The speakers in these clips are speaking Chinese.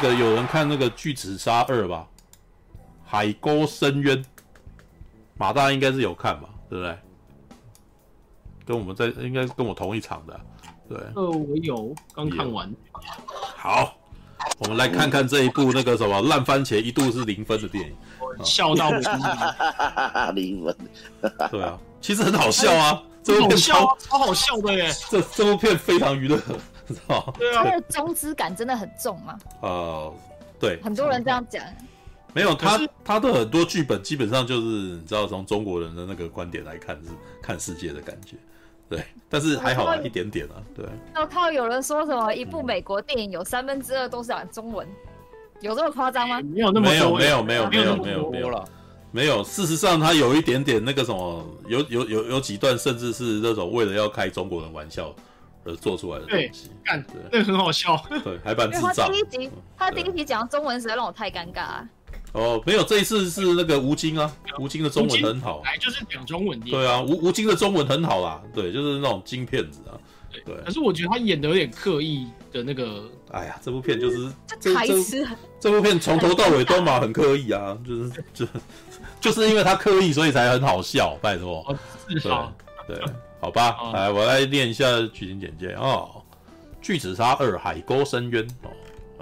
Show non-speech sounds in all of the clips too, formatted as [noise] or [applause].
个有人看那个《巨齿鲨二》吧，《海沟深渊》，马大应该是有看吧，对不对？跟我们在应该跟我同一场的，对。呃，我有刚看完。好，我们来看看这一部那个什么烂番茄一度是零分的电影，笑到 [laughs] 零分。对啊，其实很好笑啊，这部片超超好笑的耶，这这部片非常娱乐。对啊，它的中资感真的很重吗。呃，对，很多人这样讲。没有他，他的很多剧本基本上就是你知道，从中国人的那个观点来看，是看世界的感觉。对，但是还好啊，一点点啊。对。我靠，有人说什么一部美国电影有三分之二都是讲中文，有这么夸张吗？没有那么没有没有没有没有没有没有了，没有。事实上，他有一点点那个什么，有有有有几段甚至是那种为了要开中国人玩笑。而做出来的东西，干，那个很好笑。[laughs] 对，还蛮智障。他第一集，他第一集讲中文实在让我太尴尬啊。哦，没有，这一次是那个吴京啊，吴京的中文很好，来就是讲中文的。对啊，吴吴京的中文很好啦，对，就是那种金片子啊。对，可是我觉得他演的有点刻意的那个。哎呀，这部片就是这台词，这部片从头到尾都嘛很刻意啊，就是 [laughs] 就 [laughs] 就是因为他刻意，所以才很好笑，拜托。是啊，对。好吧，哦、来，我来念一下剧情简介哦。《巨齿鲨二：海沟深渊》哦，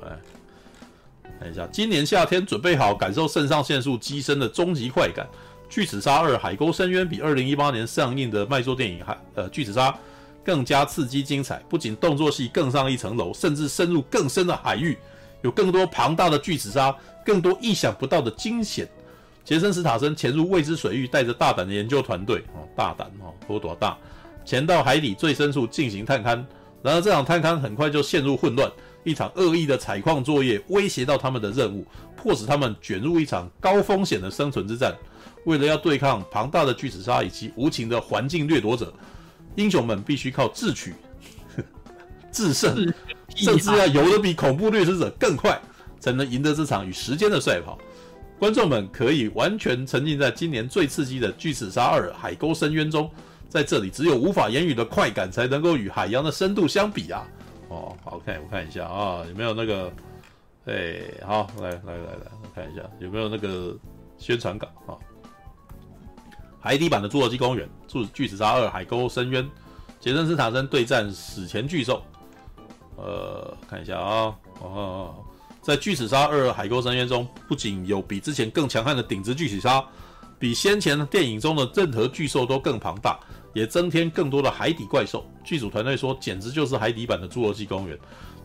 来看一下，今年夏天准备好感受肾上腺素激升的终极快感，《巨齿鲨二：海沟深渊》比二零一八年上映的卖座电影《海呃巨齿鲨》更加刺激精彩，不仅动作戏更上一层楼，甚至深入更深的海域，有更多庞大的巨齿鲨，更多意想不到的惊险。杰森·斯塔森潜入未知水域，带着大胆的研究团队哦，大胆哦，有多大？潜到海底最深处进行探勘。然而，这场探勘很快就陷入混乱，一场恶意的采矿作业威胁到他们的任务，迫使他们卷入一场高风险的生存之战。为了要对抗庞大的巨齿鲨以及无情的环境掠夺者，英雄们必须靠智取、[laughs] 制胜，甚至要游得比恐怖掠食者更快，才能赢得这场与时间的赛跑。观众们可以完全沉浸在今年最刺激的《巨齿鲨二：海沟深渊》中，在这里只有无法言语的快感才能够与海洋的深度相比啊！哦，好看，我看一下啊，有没有那个？哎，好，来来来来，我看一下有没有那个宣传稿啊？海底版的《侏罗纪公园》《巨巨齿鲨二：海沟深渊》，杰森·斯坦森对战史前巨兽。呃，看一下啊，哦。在《巨齿鲨二：海沟深渊》中，不仅有比之前更强悍的顶级巨齿鲨，比先前电影中的任何巨兽都更庞大，也增添更多的海底怪兽。剧组团队说，简直就是海底版的《侏罗纪公园》。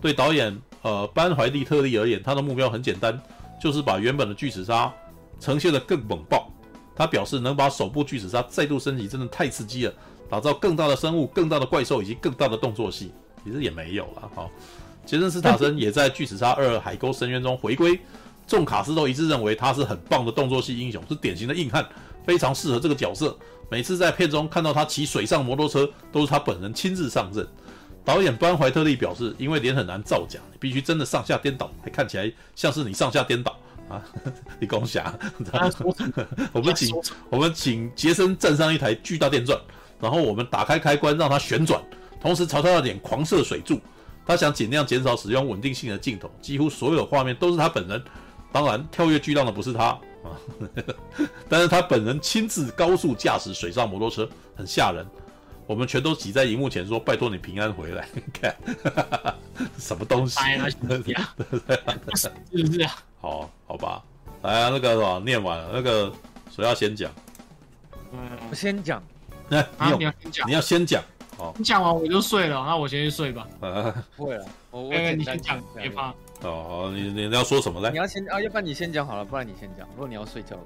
对导演呃班怀利特利而言，他的目标很简单，就是把原本的巨齿鲨呈现得更猛爆。他表示，能把首部巨齿鲨再度升级，真的太刺激了，打造更大的生物、更大的怪兽以及更大的动作戏，其实也没有了哈。杰森·斯塔森也在《巨齿鲨二：海沟深渊》中回归，众卡斯都一致认为他是很棒的动作戏英雄，是典型的硬汉，非常适合这个角色。每次在片中看到他骑水上摩托车，都是他本人亲自上阵。导演班怀特利表示，因为脸很难造假，你必须真的上下颠倒，还看起来像是你上下颠倒，啊，[laughs] 你共享，他说什么 [laughs] 我们请我们请杰森站上一台巨大电钻，然后我们打开开关让它旋转，同时朝他的脸狂射水柱。他想尽量减少使用稳定性的镜头，几乎所有的画面都是他本人。当然，跳跃巨浪的不是他啊，[laughs] 但是他本人亲自高速驾驶水上摩托车，很吓人。我们全都挤在荧幕前说：“拜托你平安回来。[laughs] ”看，[laughs] 什么东西？是不是啊？好，好吧。来啊，那个什么，念完了，那个谁要先讲？嗯，我先讲，那、啊，你有你要先讲，你要先讲。好，你讲完我就睡了，那我先去睡吧。呃，不会了，我我哎，简单你先讲，别怕。哦，好，你你要说什么嘞？你要先啊，要不然你先讲好了，不然你先讲。如果你要睡觉了，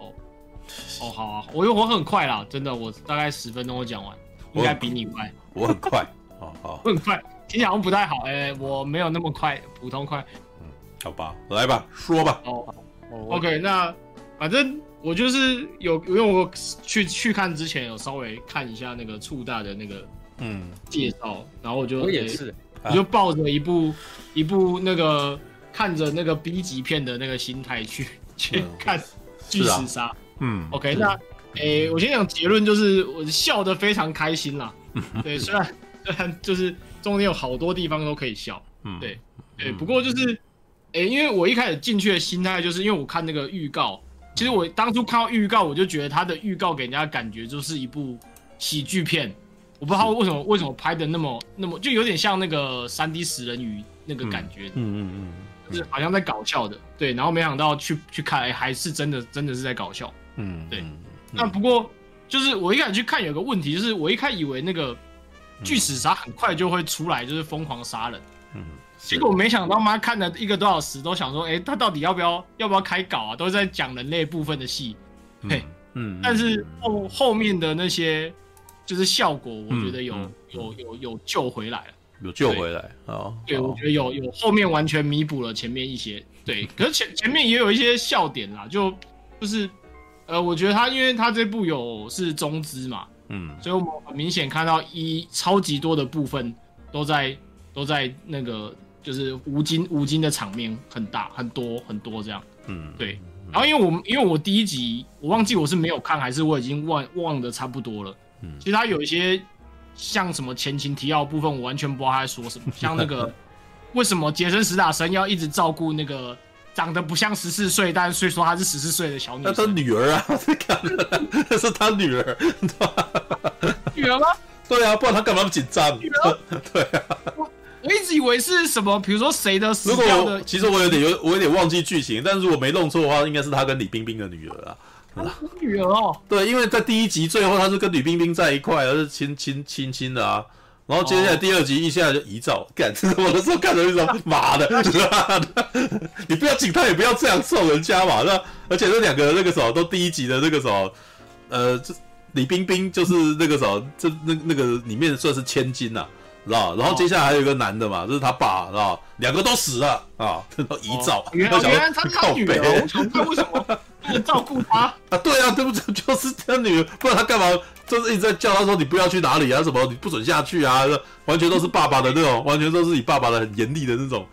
哦，好啊，我我很快啦，真的，我大概十分钟我讲完，应该比你快。我很快。好 [laughs] 好，我很快，听起来好像不太好。哎，我没有那么快，普通快。嗯好吧，来吧，说吧。哦我我，OK，那反正我就是有，因为我去去看之前有稍微看一下那个触大的那个嗯，介绍，然后我就我也是，我就抱着一部一部那个看着那个 B 级片的那个心态去去嗯 [laughs] 看《巨齿鲨》。嗯 OK，那诶、我先讲结论，就是我笑得非常开心啦。[laughs] 对，虽然虽然就是中间有好多地方都可以笑，嗯，对对，不过就是诶、因为我一开始进去的心态，就是因为我看那个预告，其实我当初看到预告，我就觉得它的预告给人家的感觉就是一部喜剧片。我不知道为什么为什么拍的那么那么，就有点像那个三 D 食人鱼那个感觉，嗯嗯嗯就是好像在搞笑的。对，然后没想到去去看，哎、还是真的真的是在搞笑。嗯，对嗯，那不过就是我一开始去看有个问题，就是我一开始以为那个巨齿鲨很快就会出来，就是疯狂杀人。嗯，结果没想到妈看了一个多小时，都想说，哎、他到底要不要要不要开搞啊？都在讲人类部分的戏，嘿，嗯，但是后后面的那些就是效果，我觉得有、嗯有有有救回来了。有救回来啊，对，我觉得有有后面完全弥补了前面一些，对，可是前前面也有一些笑点啦，就就是呃，我觉得他因为他这部有是中资嘛，嗯所以我们很明显看到一超级多的部分都在都在那个就是吴京吴京的场面很大很多很多这样，嗯，对，然后因为我们因为我第一集我忘记我是没有看还是我已经忘忘的差不多了，嗯。其实他有一些像什么前情提要的部分，我完全不知道他在说什么，像那个 [laughs] 为什么杰森·史塔森要一直照顾那个长得不像十四岁，但是虽说她是十四岁的小女那他生，女儿啊，[laughs] 那是他女儿，[laughs] 女儿吗？对啊，不然他干嘛那么紧张？对啊，我一直以为是什么，比如说谁的死掉的其实我有点有我有点忘记剧情，但是如果没弄错的话，应该是他跟李冰冰的女儿啊。女儿哦，对，因为在第一集最后他是跟李冰冰在一块，而是亲亲亲亲的啊。然后接下来第二集一下来就遗照，干、[laughs] 我的时候看着一种妈的，[laughs] 你不要警探，也不要这样揍人家嘛。那而且那两个那个时候都第一集的那个时候，呃，这李冰冰就是那个时候，这那那个里面算是千金呐、啊，知道？然后接下来还有一个男的嘛，就是他爸，知道？两个都死了啊，然后遗照。原来他女靠北儿，我想他为什么不能照顾他？[laughs] 啊，对啊，对不对？就是他女儿，不然他干嘛？就是一直在叫他说你不要去哪里啊，什么你不准下去啊，完全都是爸爸的那种，完全都是你爸爸的很严厉的那种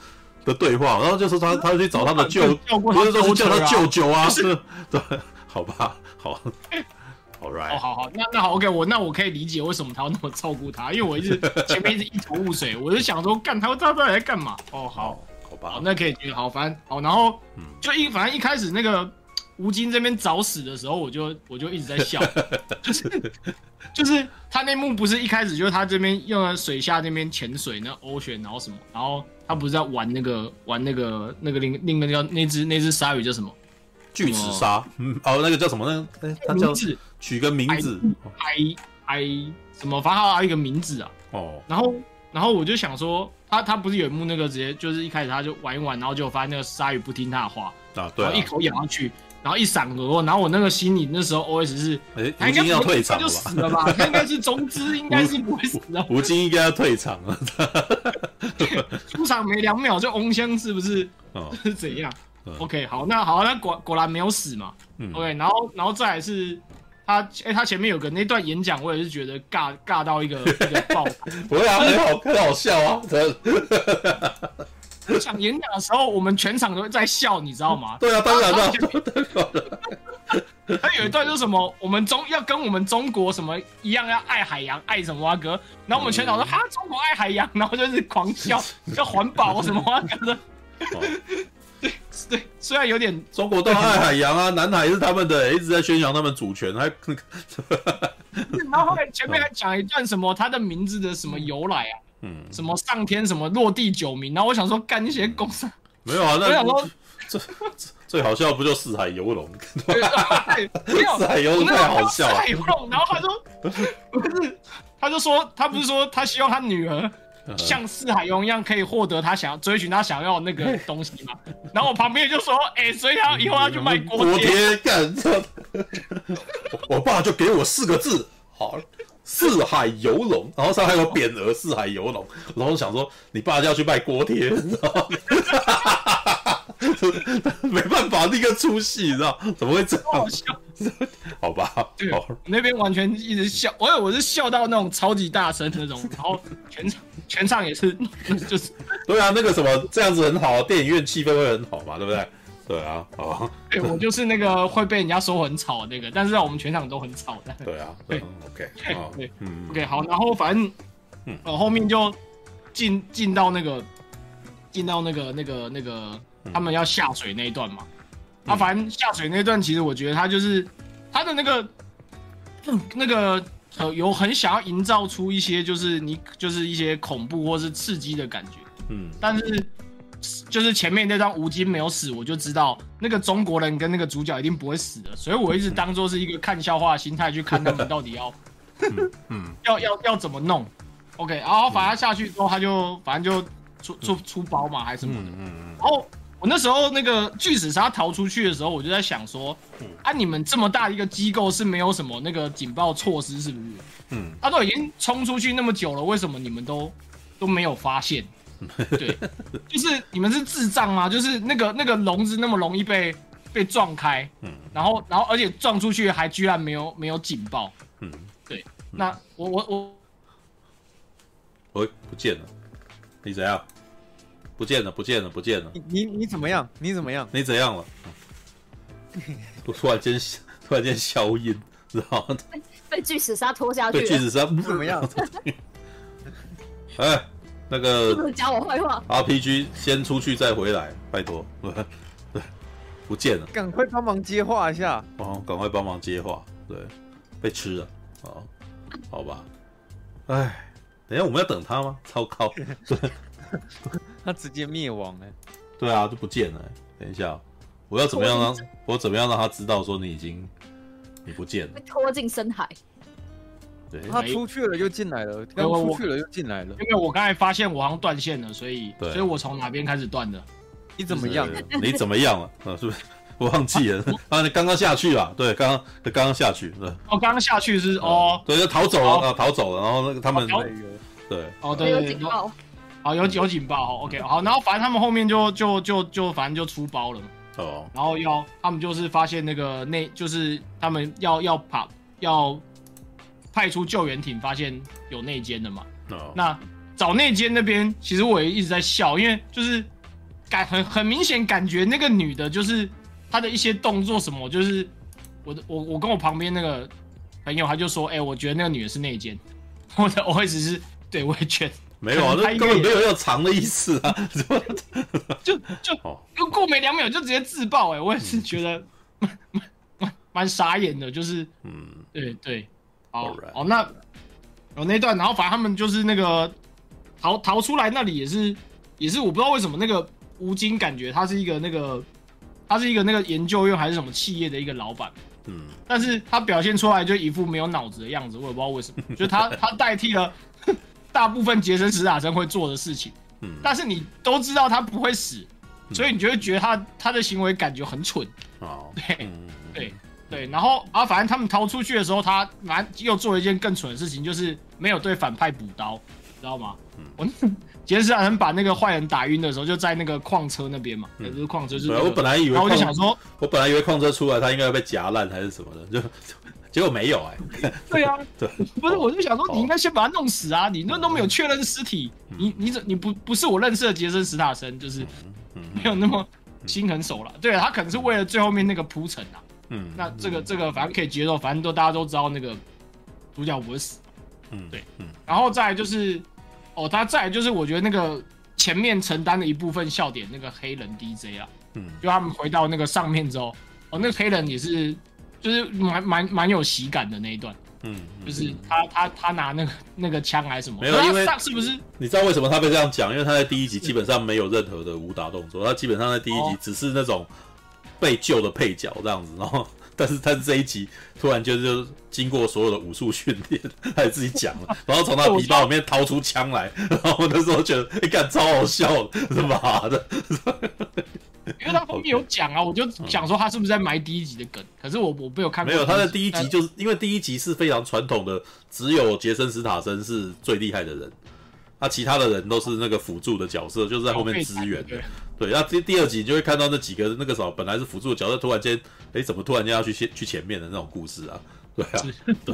的对话。然后就说他他去找他的舅，不是说是叫他舅舅啊，是 [laughs] 对，好吧，好 [laughs]，All 哦好好，那那好，OK，我那我可以理解为什么他要那么照顾他，因为我一直 [laughs] 前面一直一头雾水，我就想说，干他他到底在干嘛？哦，好，好，吧，，那可以好，反正好，然后嗯就一反正一开始那个吴京这边找死的时候，我就我就一直在笑，[laughs] 就是就是他那幕不是一开始就是他这边用了水下那边潜水那 ocean，然后什么，然后他不是在玩那个玩那个那个另另一个叫那只那只鲨鱼叫什么？巨齿鲨，嗯，哦，那个叫什么？那个哎他叫取个名字，，I I 什么？反正还有一个名字啊。哦，然后，然后我就想说，他他不是有一幕那个直接就是一开始他就玩一玩，然后就发现那个鲨鱼不听他的话，啊，对啊然后一，口咬下去，然后一闪而过，然后我那个心里那时候 OS 是，哎，他应该吴京要退场了吧？死了吧？他应该是中资，[laughs] 应该是不会死的，吴京应该要退场了，[laughs] 出场没两秒就翁香是不是？哦，[laughs] 是怎样嗯？OK，好，那好，那果果然没有死嘛。嗯 OK，然后然后再来是他，哎、他前面有个那段演讲，我也是觉得尬尬到一个一个爆。[laughs] 不会啊，很好，很好笑啊，真的 [laughs] 场演讲的时候，我们全场都在笑，你知道吗？对啊，当然了，[laughs] 他有一段就是什么，我们中要跟我们中国什么一样，要爱海洋，爱什么啊哥？然后我们全场说哈，中国爱海洋，然后就是狂笑，要环保什么啊哥的。对对，虽然有点中国都爱海洋啊，南海是他们的，一直在宣扬他们主权，还 [laughs] 然后后面前面还讲一段什么他的名字的什么由来啊，嗯，什么上天什么落地九名，然后我想说干一些公司没有啊，那 [laughs] 我想说这最好笑不就四海游龙？[laughs] 对，没有四海游龙太好笑了。四海游龙，然后他说不是，他就说他不是说他希望他女儿。像四海游龙一样可以获得他想要追寻他想要的那个东西嘛？然后我旁边就说：“哎、欸，所以他以后要去卖锅贴。”干，我爸就给我四个字：好，四海游龙。然后上面还有匾额“四海游龙”。然后想说，你爸就要去卖锅贴，你知道吗？[laughs] 没办法，立刻出戏，你知道怎么会这样？好笑，好吧？对，那边完全一直笑，我以为我是笑到那种超级大声的那种，然后全场全场也是，[laughs] 就是。对啊，那个什么这样子很好，电影院气氛会很好嘛，对不对？对啊，哦，对，我就是那个会被人家说很吵的那个，但是在我们全场都很吵的。对啊，对，OK，对，嗯，OK，好，然后反正，我，后面就进进到那个进到那个那个那个。他们要下水那一段嘛，啊、反正下水那一段，其实我觉得他就是他的那个，嗯、那个有很想要营造出一些就是你就是一些恐怖或是刺激的感觉，嗯，但是就是前面那张吴京没有死，我就知道那个中国人跟那个主角一定不会死的，所以我一直当做是一个看笑话的心态去看他们到底要，嗯，嗯。[laughs] 要要要怎么弄，OK，然后反正下去之后他就反正就出出出包嘛还是什么的，嗯嗯，然后。我那时候那个巨齿鲨逃出去的时候，我就在想说，啊，你们这么大一个机构是没有什么那个警报措施，是不是？嗯，他都已经冲出去那么久了，为什么你们都都没有发现？对，就是你们是智障吗？就是那个那个笼子那么容易被被撞开，嗯，然后然后而且撞出去还居然没有没有警报，嗯，对，那我我我我不见了，你怎样？不见了，不见了，不见了！你你你怎么样？你怎么样？你怎样了？我突然间突然间消音，知道吗？被巨齿鲨拖下去。被巨齿鲨 [laughs] 怎么样？[laughs] 哎，那个不能讲我坏话。RPG 先出去再回来，拜托。对，[laughs] 不见了。赶快帮忙接话一下。哦，赶快帮忙接话。对，被吃了。哦，好吧。哎，等一下我们要等他吗？糟糕。[laughs] 他直接灭亡了！对啊，就不见了。等一下，我要怎么样让我怎么样让他知道说你已经你不见了？被拖进深海。对，他出去了又进来了，刚出去了又进来了。因为我刚才发现我好像断线了，所以所以我从哪边开始断的？你怎么样？你怎么样了？啊，是不是？[laughs] 我忘记了 [laughs] 啊！你刚刚下去了？对，刚刚刚刚下去。对，哦，刚刚下去是哦，对，就逃走了啊，逃走了。然后那个他们对，哦，对对对。好，有有警报，好，OK，好，然后反正他们后面就就就就反正就出包了嘛，哦，oh. 然后要他们就是发现那个内就是他们要要跑要派出救援艇，发现有内奸的嘛，哦，oh. 那找内奸那边其实我也一直在笑，因为就是感很很明显感觉那个女的就是她的一些动作什么，就是我的我我跟我旁边那个朋友他就说，哎、欸，我觉得那个女的是内奸，[laughs] 我的我会只是对我也觉得。没有啊，那根本没有要藏的意思啊！[laughs] [laughs] 就就就过没两秒就直接自爆哎、欸，我也是觉得蛮蛮蛮傻眼的，就是嗯，对对，好哦，那有那段，然后反正他们就是那个逃逃出来那里也是也是我不知道为什么那个吴京感觉他是一个那个他是一个那个研究院还是什么企业的一个老板，嗯，但是他表现出来就一副没有脑子的样子，我也不知道为什么，就他 [laughs] 他代替了。大部分杰森·史塔森会做的事情，嗯，但是你都知道他不会死，嗯、所以你就会觉得他他的行为感觉很蠢，哦，对，嗯、对，对，然后啊，反正他们逃出去的时候，他反正又做了一件更蠢的事情，就是没有对反派补刀，知道吗？我杰森·史塔森把那个坏人打晕的时候，就在那个矿车那边嘛，也不是矿车，就是、那个、我本来以为，然后我就想说，[laughs] 我本来以为矿车出来，他应该要被夹烂还是什么的，就结果没有哎、欸。[laughs] 对啊，对，不是，我就想说，你应该先把他弄死啊！你那都没有确认尸体，你你怎你不不是我认识的杰森·史塔森，就是没有那么心狠手辣。对，他可能是为了最后面那个铺陈啊。嗯，那这个这个反正可以接受，反正都大家都知道那个主角不会死。嗯，对，嗯，然后再来就是，哦，他再来就是我觉得那个前面承担的一部分笑点，那个黑人 DJ 啊，嗯，就他们回到那个上面之后，哦，那个黑人也是，就是蛮蛮蛮有喜感的那一段，嗯，就是他他他拿那个那个枪还是什么，没有，因为是不是？你知道为什么他被这样讲？因为他在第一集基本上没有任何的武打动作，他基本上在第一集只是那种。被救的配角这样子，然后，[laughs] 但是他这一集突然就就经过所有的武术训练，他也自己讲了，[laughs] 然后从他皮包里面掏出枪来，然后我那时候觉得，哎、欸，干超好笑妈的，[laughs] 因为他后面有讲啊，我就想说他是不是在埋第一集的梗，可是我我没有看过，没有他的第一集就是因为第一集是非常传统的，只有杰森·斯塔森是最厉害的人。那、啊、其他的人都是那个辅助的角色，就是在后面支援的。对，那第第二集你就会看到那几个那个什么，本来是辅助的角色，突然间，哎，怎么突然间要去先去前面的那种故事啊？对啊，对。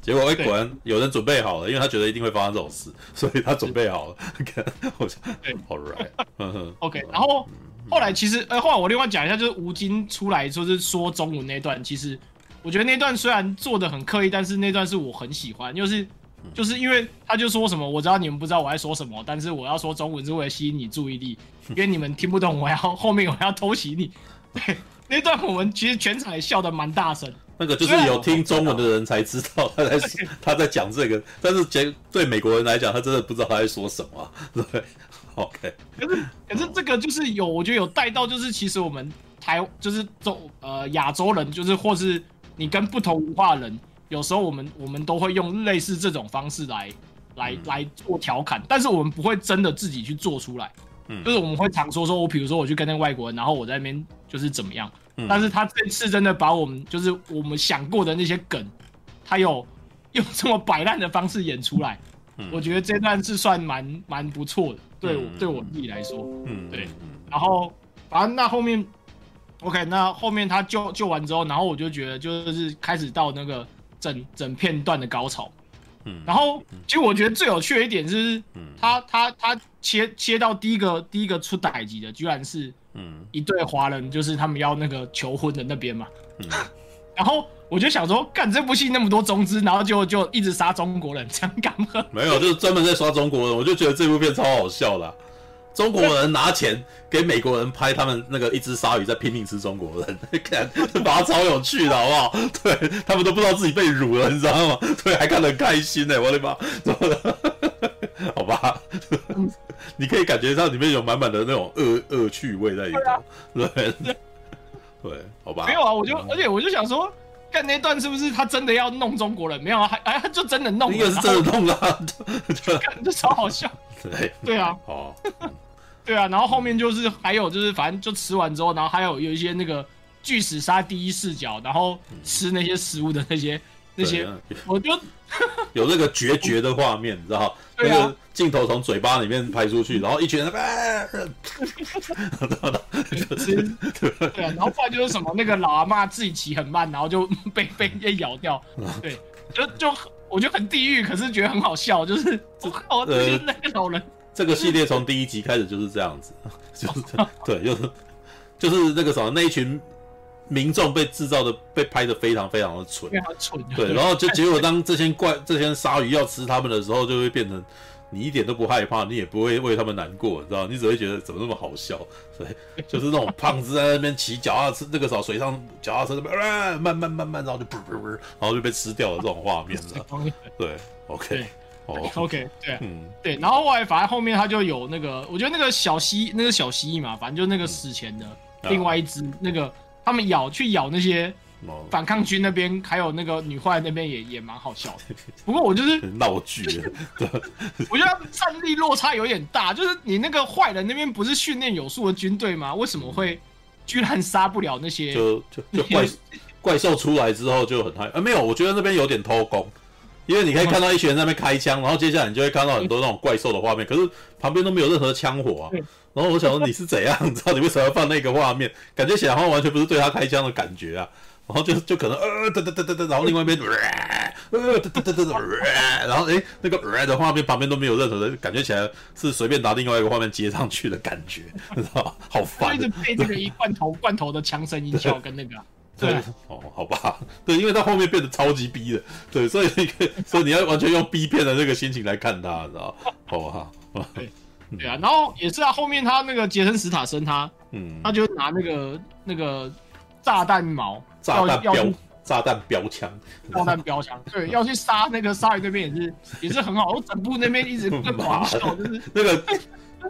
结果哎，果然有人准备好了，因为他觉得一定会发生这种事，所以他准备好了。[laughs] 看，我想，好 right。嗯哼。OK，然后后来其实，呃，后来我另外讲一下，就是吴京出来就是说中文那段，其实我觉得那段虽然做的很刻意，但是那段是我很喜欢，就是。就是因为他就说什么，我知道你们不知道我在说什么，但是我要说中文是为了吸引你注意力，[laughs] 因为你们听不懂，我要后面我要偷袭你。[laughs] 对，那段我们其实全场也笑得蛮大声。那个就是有听中文的人才知道他在他在讲这个，但是对对美国人来讲，他真的不知道他在说什么。对 [laughs]，OK。可是可是这个就是有，我觉得有带到，就是其实我们台就是中呃亚洲人，就是或是你跟不同文化的人。有时候我们我们都会用类似这种方式来来、嗯、来做调侃，但是我们不会真的自己去做出来。嗯，就是我们会常说说，我比如说我去跟那个外国人，然后我在那边就是怎么样。嗯，但是他这次真的把我们就是我们想过的那些梗，他有用这么摆烂的方式演出来。嗯，我觉得这段是算蛮蛮不错的，对我、嗯、对我自己来说。嗯，对。然后反正那后面，OK，那后面他救救完之后，然后我就觉得就是开始到那个。整整片段的高潮，嗯，然后其实我觉得最有趣的一点是，嗯，他他他切切到第一个第一个出歹击的，居然是，嗯，一对华人，就是他们要那个求婚的那边嘛，嗯，然后我就想说，干这部戏那么多中资，然后就就一直杀中国人，[laughs] 这样干嘛？没有，就是专门在刷中国人，我就觉得这部片超好笑的啊。中国人拿钱给美国人拍他们那个一只鲨鱼在拼命吃中国人，[laughs] 看把它超有趣的好不好？[laughs] 对，他们都不知道自己被辱了，你知道吗？对，还看得很开心呢，我的妈！怎么了？好吧，你可以感觉到里面有满满的那种恶恶趣味在里头，对、啊、对，好吧？没有啊，我就而且我就想说，看那段是不是他真的要弄中国人？没有啊，还哎，他就真的弄了，应该是真的弄了，就就超好笑。对对啊，哦。对啊，然后后面就是还有就是反正就吃完之后，然后还有有一些那个巨齿鲨第一视角，然后吃那些食物的那些那些，我就有那个决绝的画面，你知道？[laughs] 那个镜头从嘴巴里面拍出去，然后一群人，[laughs] 对啊，然后后来就是什么那个老阿妈自己骑很慢，然后就 [laughs] 被被被咬掉，对，就就我觉得很地狱，可是觉得很好笑，就是我靠，就是那个老人。这个系列从第一集开始就是这样子，就是对，就是就是那个什么，那一群民众被制造的、被拍的非常非常的蠢，非常蠢。对，然后就结果当这些怪、这些鲨鱼要吃他们的时候，就会变成你一点都不害怕，你也不会为他们难过，你知道？你只会觉得怎么那么好笑？对，就是那种胖子在那边骑脚踏车，那个时候水上脚踏车那边啊，慢慢慢慢，然后就噗噗噗，然后就被吃掉了这种画面？[laughs] 对，OK。哦、[laughs] oh.，OK，对，嗯，对，然后后来反正后面他就有那个，我觉得那个小蜥，那个小蜥蜴嘛，反正就那个死前的另外一只，嗯、那个他们咬去咬那些反抗军那边，还有那个女坏那边也也蛮好笑的。[laughs] 不过我就是闹剧，对，[laughs] 我觉得战力落差有点大，就是你那个坏人那边不是训练有素的军队吗？为什么会居然杀不了那些？就就就怪怪兽出来之后就很嗨啊？没有，我觉得那边有点偷工。因为你可以看到一群人在那边开枪，然后接下来你就会看到很多那种怪兽的画面，可是旁边都没有任何枪火啊。然后我想说你是怎样？[laughs] 你知道你为什么要放那个画面？感觉起来好像完全不是对他开枪的感觉啊。然后就就可能呃哒哒哒哒哒，然后另外一边呃哒哒哒哒哒，然后诶那个呃的画面旁边都没有任何的感觉起来是随便拿另外一个画面接上去的感觉，你知道吗？好烦。一直配这个一罐头罐头的枪声音效跟那个。对，对哦，好吧，对，因为他后面变得超级逼的，对，所以那个，[laughs] 所以你要完全用逼片的那个心情来看他，知道好不好？对，[laughs] 对啊，然后也是啊，后面他那个杰森·史塔森他，嗯，他就拿那个那个炸弹矛，炸弹标，炸弹标枪，炸弹标枪，对，[laughs] 要去杀那个鲨鱼那边也是也是很好，我整部那边一直在 [laughs] 狂笑，就是 [laughs] 那个。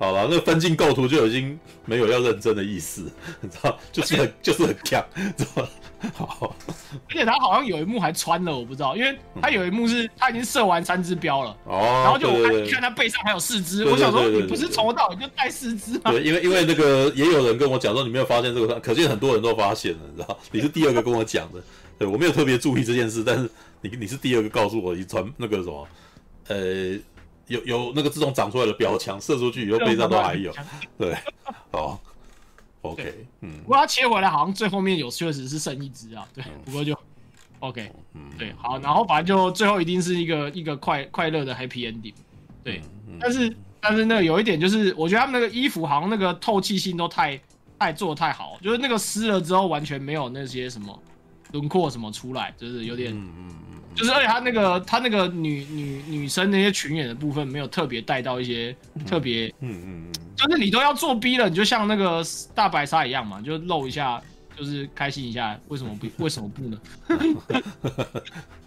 好了，那个分镜构图就已经没有要认真的意思，你知道，就是很就是很强，知道吗？[laughs] 好，[laughs] 而且他好像有一幕还穿了，我不知道，因为他有一幕是他已经射完三只标了，哦，然后就我看看他背上还有四只，我想说你不是从头到尾就带四只吗？对，因为因为那个也有人跟我讲说你没有发现这个，可见很多人都发现了，你知道，你是第二个跟我讲的，对我没有特别注意这件事，但是你你是第二个告诉我你传那个什么，呃。有有那个自动长出来的标枪，射出去以后背上都还有，对，好，OK，嗯，不过他切回来好像最后面有确实是剩一只啊，对，不过就 OK，嗯，对，好，然后反正就最后一定是一个一个快快乐的 Happy Ending，对，但是但是那个有一点就是，我觉得他们那个衣服好像那个透气性都太太做得太好，就是那个湿了之后完全没有那些什么轮廓什么出来，就是有点，嗯嗯。就是，而且他那个他那个女女女生那些群演的部分没有特别带到一些特别，嗯嗯嗯，就是你都要做逼了，你就像那个大白鲨一样嘛，就露一下，就是开心一下，为什么不为什么不呢？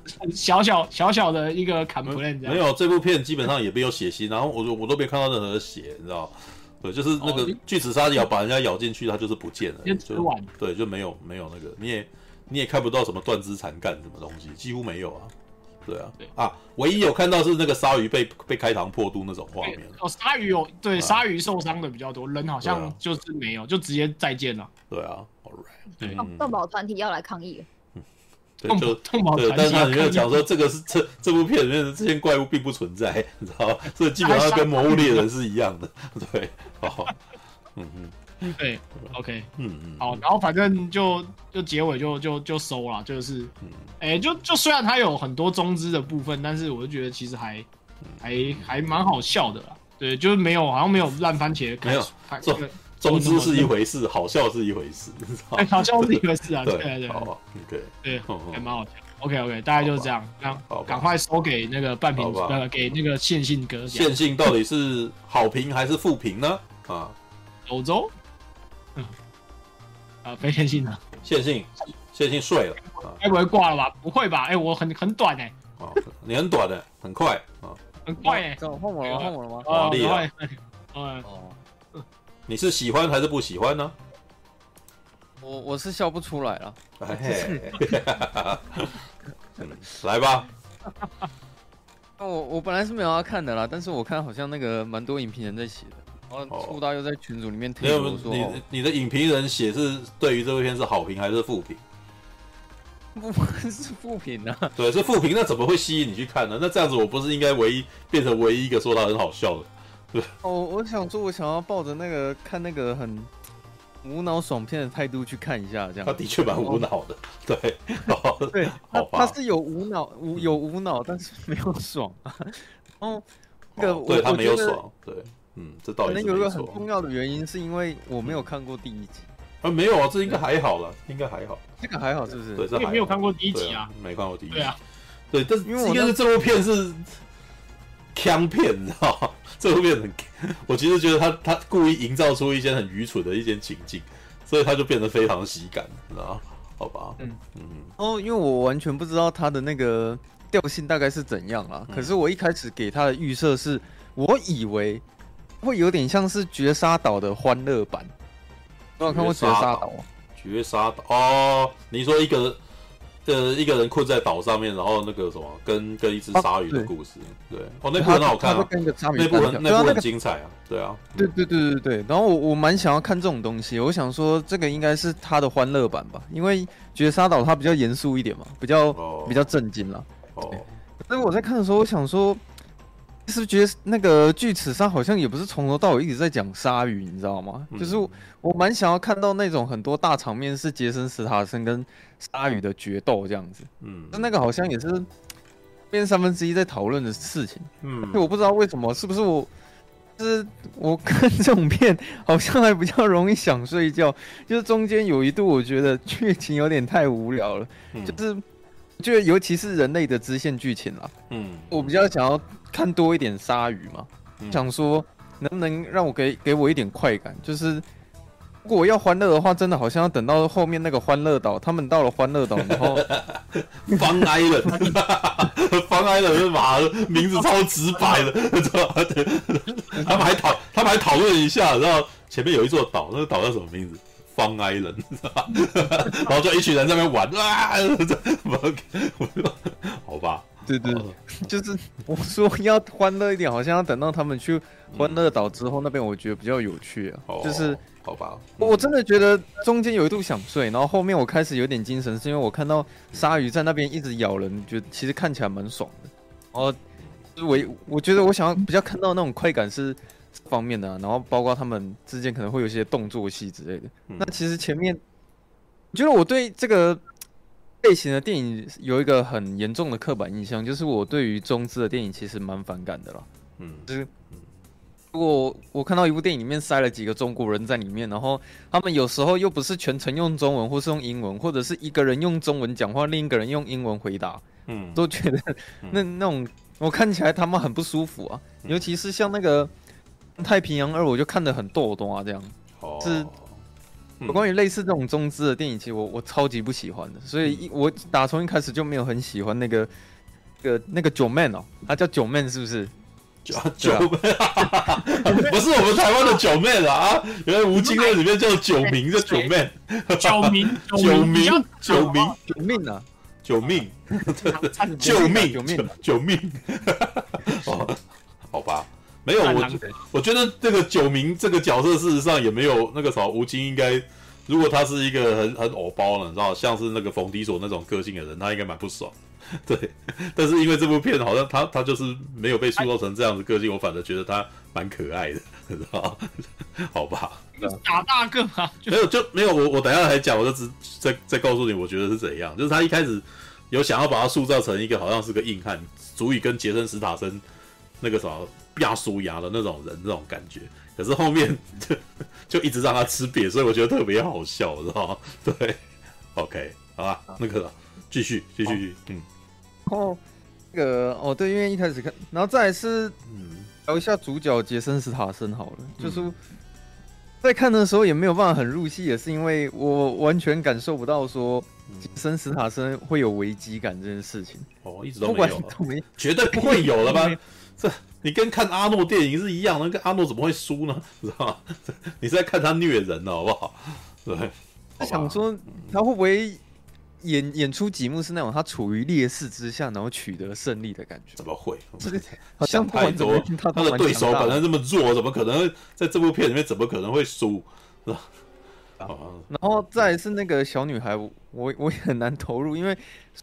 [laughs] 小小小小的一个 complaint，没有这部片基本上也没有血腥，然后我我都没看到任何的血，你知道？对，就是那个巨齿鲨咬把人家咬进去，它就是不见了，就对，就没有没有那个你也。你也看不到什么断肢残干什么东西，几乎没有啊。对啊，对啊，唯一有看到是那个鲨鱼被被开膛破肚那种画面。哦，鲨鱼有对鲨鱼受伤的比较多，人好像就是没有，就直接再见了。对啊，All right。对，动保团体要来抗议。嗯，对，就动保团体。但是他里面讲说，这个是这这部片里面的这些怪物并不存在，你知道吗？所以基本上跟魔物猎人是一样的。[laughs] 对，好，嗯嗯。[laughs] 对，OK，嗯嗯，好，然后反正就就结尾就就就收了，就是，哎、欸，就就虽然它有很多中资的部分，但是我就觉得其实还还还蛮好笑的啦。对，就是没有好像没有烂番茄，没有中中资是一回事，好笑是一回事，哎，[laughs] 好笑是一回事啊，对对对，对对，还蛮好笑。OK OK，大概就是这样，那赶快收给那个半瓶，呃，给那个线性哥。线性到底是好评还是负评呢？啊，欧洲。啊，非线性的线性，线性碎了，该不会挂了吧？不会吧？哎，我很很短哎，哦，你很短的，很快啊，[laughs] 很快哎，换我了，换我了吗？哦，厉害，哦，你是喜欢还是不喜欢呢？我我是笑不出来了，来吧，[laughs] 我我本来是没有要看的啦，但是我看好像那个蛮多影评人在写的。然后触大又在群组里面推说，你你的影评人写是对于这部片是好评还是负评？不是负评啊，对，是负评，那怎么会吸引你去看呢？那这样子我不是应该唯一变成唯一一个说他很好笑的？对，哦，我想说，我想要抱着那个看那个很无脑爽片的态度去看一下，这样。他的确蛮无脑的，对，对，[laughs] 好吧，他是有无脑无有无脑，但是没有爽。哦，那个对他没有爽，对。嗯，这倒可能有一个很重要的原因，是因为我没有看过第一集。啊，没有啊，这应该还好了，应该还好。这个还好是不是？对，这还没有看过第一集啊，没看过第一集。对啊，对，但是因为我觉得这部片是枪片，你知道吗？这部片很，我其实觉得他他故意营造出一些很愚蠢的一些情境，所以他就变得非常喜感，你知道吗？好吧，嗯嗯。哦，因为我完全不知道他的那个调性大概是怎样啊，可是我一开始给他的预设是，我以为。会有点像是《绝杀岛》的欢乐版，你有看过《绝杀岛》吗？绝杀岛。哦，你说一个呃一个人困在岛上面，然后那个什么，跟跟一只鲨鱼的故事，对。哦，那部很好看啊，那部很那部很精彩啊，对啊，对对对对对。然后我我蛮想要看这种东西，我想说这个应该是他的欢乐版吧，因为《绝杀岛》它比较严肃一点嘛，比较比较震惊了。哦，但是我在看的时候，我想说，是不是觉得那个巨齿鲨好像也不是从头到尾一直在讲鲨鱼，你知道吗？嗯、就是我蛮想要看到那种很多大场面是杰森·斯塔森跟鲨鱼的决斗这样子。嗯，但那个好像也是变三分之一在讨论的事情。嗯，我不知道为什么，是不是我？就是我看这种片，好像还比较容易想睡觉。就是中间有一度，我觉得剧情有点太无聊了。嗯、就是我觉得，尤其是人类的支线剧情啦。嗯，我比较想要看多一点鲨鱼嘛。嗯、想说能不能让我给给我一点快感？就是如果我要欢乐的话，真的好像要等到后面那个欢乐岛，他们到了欢乐岛，然后 [laughs] 方哀了，[laughs] 方哀了，是妈名字超直白的，知道吗？他们还讨，他们还讨论一下，然后前面有一座岛，那个岛叫什么名字？方哀人，然后就一群人在那边玩啊，[laughs] 好吧？对对，[laughs] 就是我说要欢乐一点，好像要等到他们去欢乐岛之后，那边我觉得比较有趣啊，就是。好吧，我真的觉得中间有一度想睡，然后后面我开始有点精神，是因为我看到鲨鱼在那边一直咬人，觉得其实看起来蛮爽的。然后我我觉得我想要比较看到那种快感是这方面的、啊，然后包括他们之间可能会有一些动作戏之类的。嗯、那其实前面，我觉得我对这个类型的电影有一个很严重的刻板印象，就是我对于中资的电影其实蛮反感的啦。嗯，就是。如果我看到一部电影里面塞了几个中国人在里面，然后他们有时候又不是全程用中文，或是用英文，或者是一个人用中文讲话，另一个人用英文回答，嗯，都觉得那那种我看起来他们很不舒服啊。尤其是像那个《太平洋二》，我就看得很逗懂啊，这样。哦，是有关于类似这种中资的电影，其实我我超级不喜欢的，所以一我打从一开始就没有很喜欢那个那个那个九妹哦，他叫九妹是不是？[laughs] 九九妹，不是我们台湾的九妹啊！原来吴京在里面叫九明，叫九妹，[laughs] 九明，九明，九明，九命啊！九命，[laughs] 救命，救命，救命！哦，好吧，没有我，我觉得这个九明这个角色事实上也没有那个啥，吴京应该，如果他是一个很很偶包了，你知道，像是那个冯迪索那种个性的人，他应该蛮不爽。[laughs] 对，但是因为这部片好像他他就是没有被塑造成这样的个性，我反而觉得他蛮可爱的，知道 [laughs] 好吧？打大个嘛，没有就没有我我等一下来讲，我就只再再告诉你，我觉得是怎样，就是他一开始有想要把他塑造成一个好像是个硬汉，足以跟杰森·史塔森那个什么变输牙的那种人那种感觉，可是后面 [laughs] 就就一直让他吃瘪，所以我觉得特别好笑，知道吗？[laughs] 对，OK，好吧，那个继续继续，续嗯。哦，那个哦，对，因为一开始看，然后再来是嗯，聊一下主角杰森·斯塔森好了，嗯、就是在看的时候也没有办法很入戏，也是因为我完全感受不到说杰森·史塔森会有危机感这件事情。哦，一直都没有，都没绝对不会有了吧？[laughs] 这你跟看阿诺电影是一样的，跟阿诺怎么会输呢？[laughs] 知道吗？[laughs] 你是在看他虐人呢，好不好？对，他想说他会不会？演演出几幕是那种他处于劣势之下，然后取得胜利的感觉。怎么会？[laughs] 这个好像太多，他的对手本来这么弱，怎么可能在这部片里面怎么可能会输？是吧？然后再是那个小女孩，我我也很难投入，因为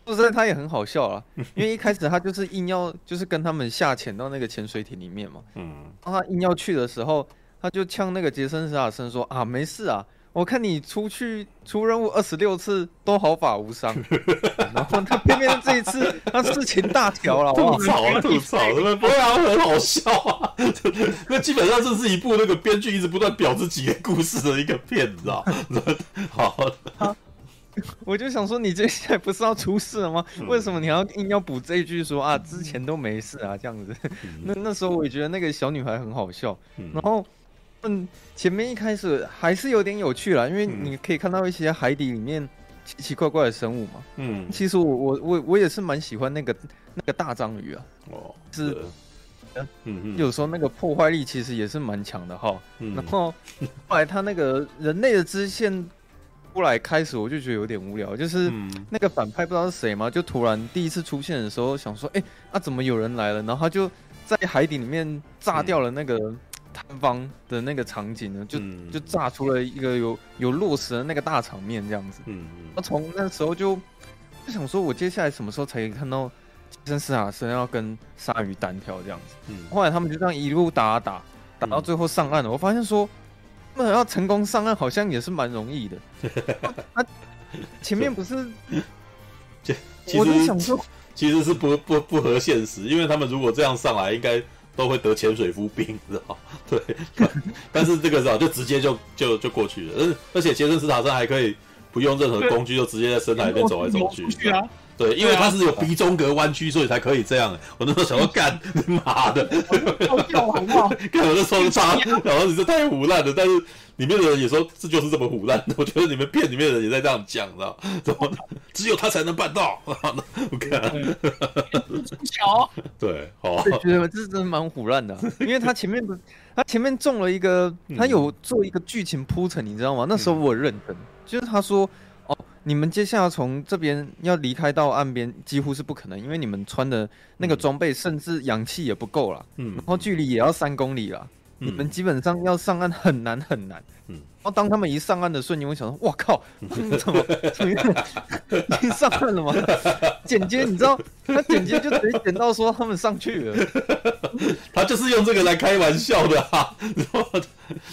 说实在，她也很好笑啊。[laughs] 因为一开始她就是硬要，就是跟他们下潜到那个潜水艇里面嘛。嗯。然后她硬要去的时候，她就呛那个杰森·史塔森说：“啊，没事啊。”我看你出去出任务二十六次都毫发无伤，[laughs] 然后他偏偏这一次他事情大条了，吐槽吐槽，他们不会啊，很好笑啊，[laughs] 那基本上这是一部那个编剧一直不断表自己的故事的一个片，你知道？好，[laughs] 我就想说，你接下来不是要出事了吗？为什么你要硬要补这一句说啊，之前都没事啊这样子？那那时候我也觉得那个小女孩很好笑，然后。嗯，前面一开始还是有点有趣啦，因为你可以看到一些海底里面奇奇怪怪的生物嘛。嗯，其实我我我我也是蛮喜欢那个那个大章鱼啊。哦，是，嗯嗯，有时候那个破坏力其实也是蛮强的哈。嗯，然后 [laughs] 后来他那个人类的支线出来开始，我就觉得有点无聊，就是那个反派不知道是谁嘛，就突然第一次出现的时候想说，哎，啊怎么有人来了？然后他就在海底里面炸掉了那个。探方的那个场景呢，就就炸出了一个有有落石的那个大场面，这样子。嗯，那从那时候就就想说，我接下来什么时候才可以看到杰森·斯塔森要跟鲨鱼单挑这样子。嗯，后来他们就这样一路打打打到最后上岸了。我发现说，那要成功上岸好像也是蛮容易的。[laughs] 他前面不是，我就想说，其实是不不不合现实，因为他们如果这样上来，应该都会得潜水夫病，知道 [laughs] 对，但是这个时候就直接就就就过去了，而而且杰森·斯坦森还可以不用任何工具，就直接在深海里面走来走去。对，因为它是有鼻中隔弯曲，所以才可以这样。我那时候想要，干妈的，好屌好不好？[laughs] 干我的双叉，然后你这太胡烂了。但是里面的人也说，这就是这么胡烂。我觉得你们片里面的人也在这样讲，知道怎么？只有他才能办到。我看，巧，[laughs] 对，好，我觉得这是真的蛮胡烂的，[laughs] 因为他前面不，他前面中了一个，他有做一个剧情铺陈，你知道吗？那时候我认真，就是他说。你们接下来从这边要离开到岸边，几乎是不可能，因为你们穿的那个装备，甚至氧气也不够了。嗯，然后距离也要三公里了。嗯，你们基本上要上岸很难很难。嗯，然后当他们一上岸的瞬间，我想说，我靠，[laughs] 怎么上岸了吗？剪接，你知道，[laughs] 他剪接就直接剪到说他们上去了。他就是用这个来开玩笑的啊。[laughs] 如果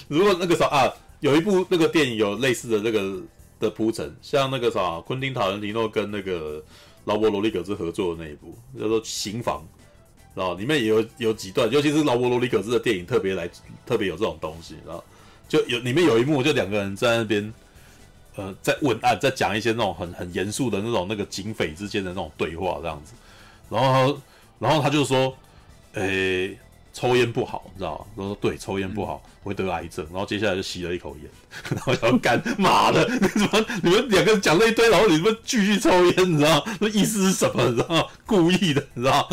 如果那个时候啊，有一部那个电影有类似的那个。的铺陈，像那个啥，昆汀塔伦提诺跟那个劳勃罗里格兹合作的那一部叫做《刑房》，然后里面也有有几段，尤其是劳勃罗里格兹的电影，特别来特别有这种东西，然后就有里面有一幕，就两个人在那边，呃，在问案，在讲一些那种很很严肃的那种那个警匪之间的那种对话这样子，然后然后他就说，诶。抽烟不好，你知道吗？他说对，抽烟不好，会得癌症。然后接下来就吸了一口烟，[laughs] 然后要干妈的，[laughs] 你怎么你们两个人讲了一堆，然后你们继续抽烟，你知道？那意思是什么？你知道吗？故意的，你知道？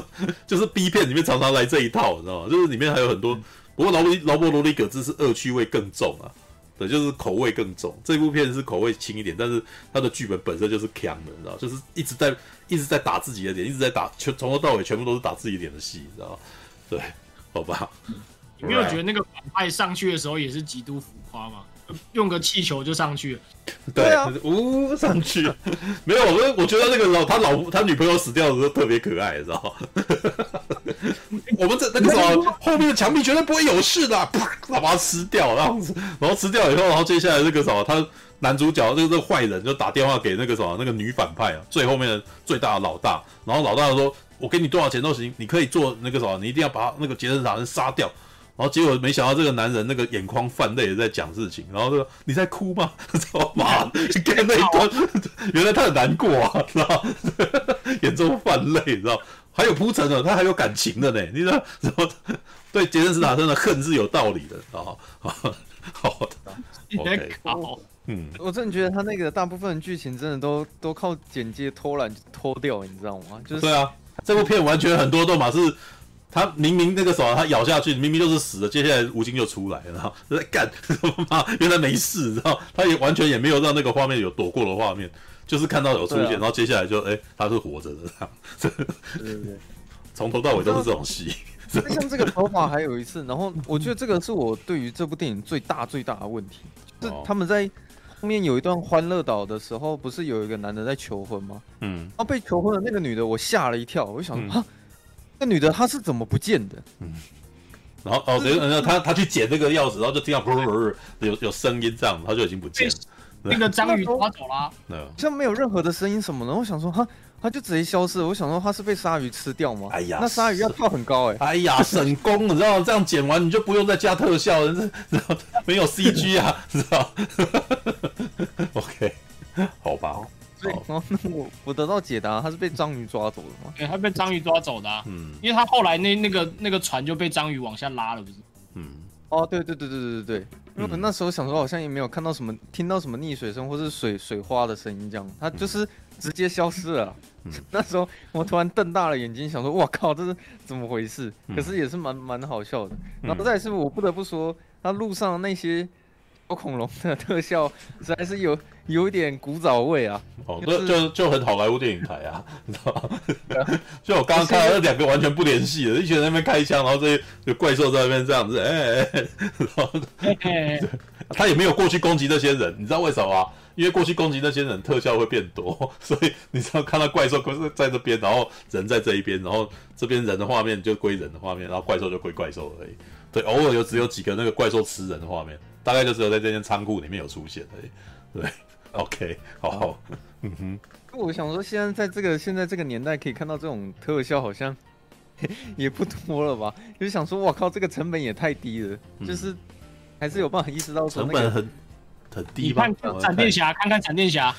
就是 B 片里面常常来这一套，你知道吗？就是里面还有很多，不过劳罗劳勃罗里葛兹是恶趣味更重啊，对，就是口味更重。这部片是口味轻一点，但是他的剧本本身就是强的，你知道？就是一直在一直在打自己的脸，一直在打，全从头到尾全部都是打自己脸的戏，你知道吗？对。好吧，你没有觉得那个反派上去的时候也是极度浮夸吗？用个气球就上去了，对啊，呜上去，[laughs] 没有，我我觉得那个老他老他女朋友死掉的时候特别可爱，知道吗？[laughs] 我们在那个时候后面的墙壁绝对不会有事的，啪，把它吃掉，然后然后吃掉以后，然后接下来这个什么，他男主角这个这个坏人就打电话给那个什么那个女反派啊，最后面的最大的老大，然后老大说。我给你多少钱都行，你可以做那个什么，你一定要把那个杰森·斯坦森杀掉。然后结果没想到这个男人那个眼眶泛泪在讲事情，然后说你在哭吗？[laughs] 操妈！看那一段，原来他很难过啊，知 [laughs] 道眼中泛泪，知道还有铺陈的，他还有感情的呢。你知道，然 [laughs] 后对杰森·斯坦森的恨是有道理的啊。好的，OK，好，嗯，我真的觉得他那个大部分剧情真的都都靠剪接拖懒拖掉，你知道吗？就是对啊。这部片完全很多都嘛是，他明明那个时候他咬下去，明明就是死的，接下来吴京就出来了，然后在干 [laughs] 妈，原来没事，然后他也完全也没有让那个画面有躲过的画面，就是看到有出现，啊、然后接下来就哎、欸、他是活着的这样，对对对，[laughs] 从头到尾都是这种戏。[laughs] 像这个头发还有一次，然后我觉得这个是我对于这部电影最大最大的问题，就是他们在。后面有一段欢乐岛的时候，不是有一个男的在求婚吗？嗯，然后被求婚的那个女的，我吓了一跳，我就想说，那女的她是怎么不见的？嗯，然后哦，等于等他他去捡那个钥匙，然后就听到噗噗噗有有声音，这样他就已经不见了。那个章鱼抓走了，对，像没有任何的声音什么的，我想说，哈。他就直接消失了，我想说他是被鲨鱼吃掉吗？哎呀，那鲨鱼要跳很高哎、欸！[laughs] 哎呀，省工，你知道吗？这样剪完你就不用再加特效了，知 [laughs] 道没有 CG 啊，[laughs] 知道？OK，好吧。对，然后那我我得到解答，他是被章鱼抓走的吗？对，他被章鱼抓走的、啊。嗯，因为他后来那那个那个船就被章鱼往下拉了，不是？嗯，哦，对对对对对对对，因为那时候想说好像也没有看到什么，听到什么溺水声或是水水花的声音，这样，他就是。嗯直接消失了，嗯、[laughs] 那时候我突然瞪大了眼睛，想说：“我靠，这是怎么回事？”嗯、可是也是蛮蛮好笑的。然后再是，我不得不说，他路上那些小恐龙的特效，[laughs] 实在是有有一点古早味啊。哦，就就就很好莱坞电影台啊，你知道吗？[laughs] 就我刚刚看到那两个完全不联系的，一群人在那边开枪，然后这些就怪兽在那边这样子，哎哎哎，然后他也没有过去攻击这些人，你知道为什么吗？因为过去攻击那些人特效会变多，[laughs] 所以你只要看到怪兽可是在这边，然后人在这一边，然后这边人的画面就归人的画面，然后怪兽就归怪兽而已。对，偶尔有只有几个那个怪兽吃人的画面，大概就只有在这间仓库里面有出现而已。对，[laughs] OK，好好，嗯哼。我想说，现在在这个现在这个年代，可以看到这种特效，好像 [laughs] 也不多了吧？就是想说，我靠，这个成本也太低了，嗯、就是还是有办法意识到、那个、成本很很低吧？你看闪电侠，看看闪电侠。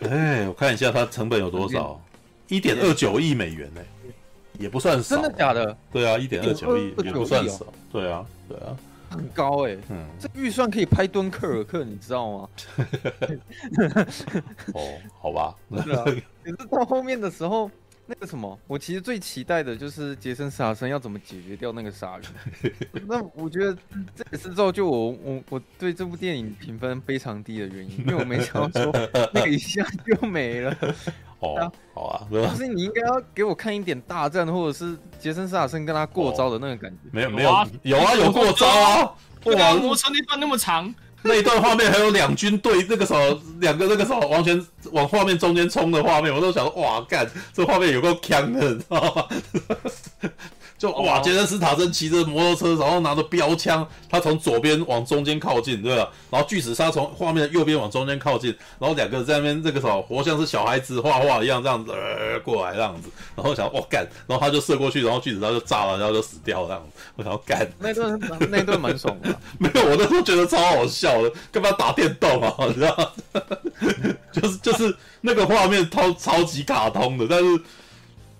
哎，我看一下它成本有多少，一点二九亿美元呢、欸，也不算少。真的假的？对啊，一点二九亿也不算少。对啊，对啊。很高哎、欸，嗯，这预算可以拍敦刻尔克，你知道吗？[laughs] 哦，好吧，是啊。可是到后面的时候，那个什么，我其实最期待的就是杰森·斯坦森要怎么解决掉那个鲨鱼。[laughs] 那我觉得这也是造就我我我对这部电影评分非常低的原因，因为我没想到说那个一下就没了。[laughs] 哦，好啊，就是你应该要给我看一点大战，或者是杰森·斯坦森跟他过招的那个感觉。没有，没有，有啊，有过招啊！哇，摩车那段那么长，那一段画面还有两军对那个什么两个那个什么完全往画面中间冲的画面，我都想说，哇，干，这画面有够强的，你知道吗？就哇，杰森斯坦森骑着摩托车，然后拿着标枪，他从左边往中间靠近，对吧？然后巨齿鲨从画面的右边往中间靠近，然后两个人在那边这个时候活像是小孩子画画一样这样子、呃、过来这样子，然后想哇干，然后他就射过去，然后巨齿鲨就炸了，然后就死掉了这样子。我想要干，那段那段蛮爽的，[laughs] 没有，我那时候觉得超好笑的，干嘛打电动啊？你知道吗？[laughs] 就是就是那个画面超超级卡通的，但是。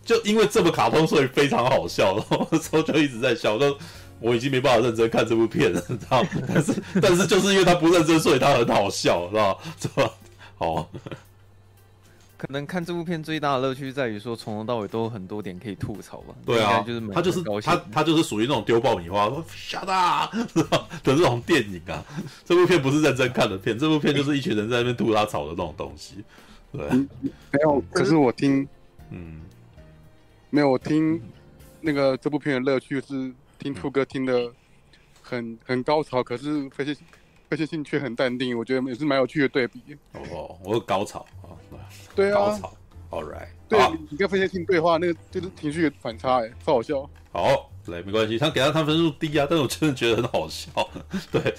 就因为这么卡通，所以非常好笑，[laughs] 然后那时候就一直在笑。都我已经没办法认真看这部片了，[laughs] 你知道？但是但是就是因为他不认真，所以他很好笑，知道是吧？[laughs] 好，可能看这部片最大的乐趣在于说，从头到尾都有很多点可以吐槽吧。对啊，就是他就是他他就是属于那种丢爆米花说 shut up 的这种电影啊。这部片不是认真看的片，这部片就是一群人在那边吐他槽的那种东西。对，没有。可是我听，嗯。没有，我听那个这部片的乐趣是听兔哥听的很很高潮，可是非线非线性却很淡定，我觉得也是蛮有趣的对比。哦，我有高潮啊，对啊，高潮，All right，对，你跟非线性对话，那个就是情绪反差，哎，超好笑。好，来，没关系，他给他看分数低啊，但是我真的觉得很好笑，[laughs] 对，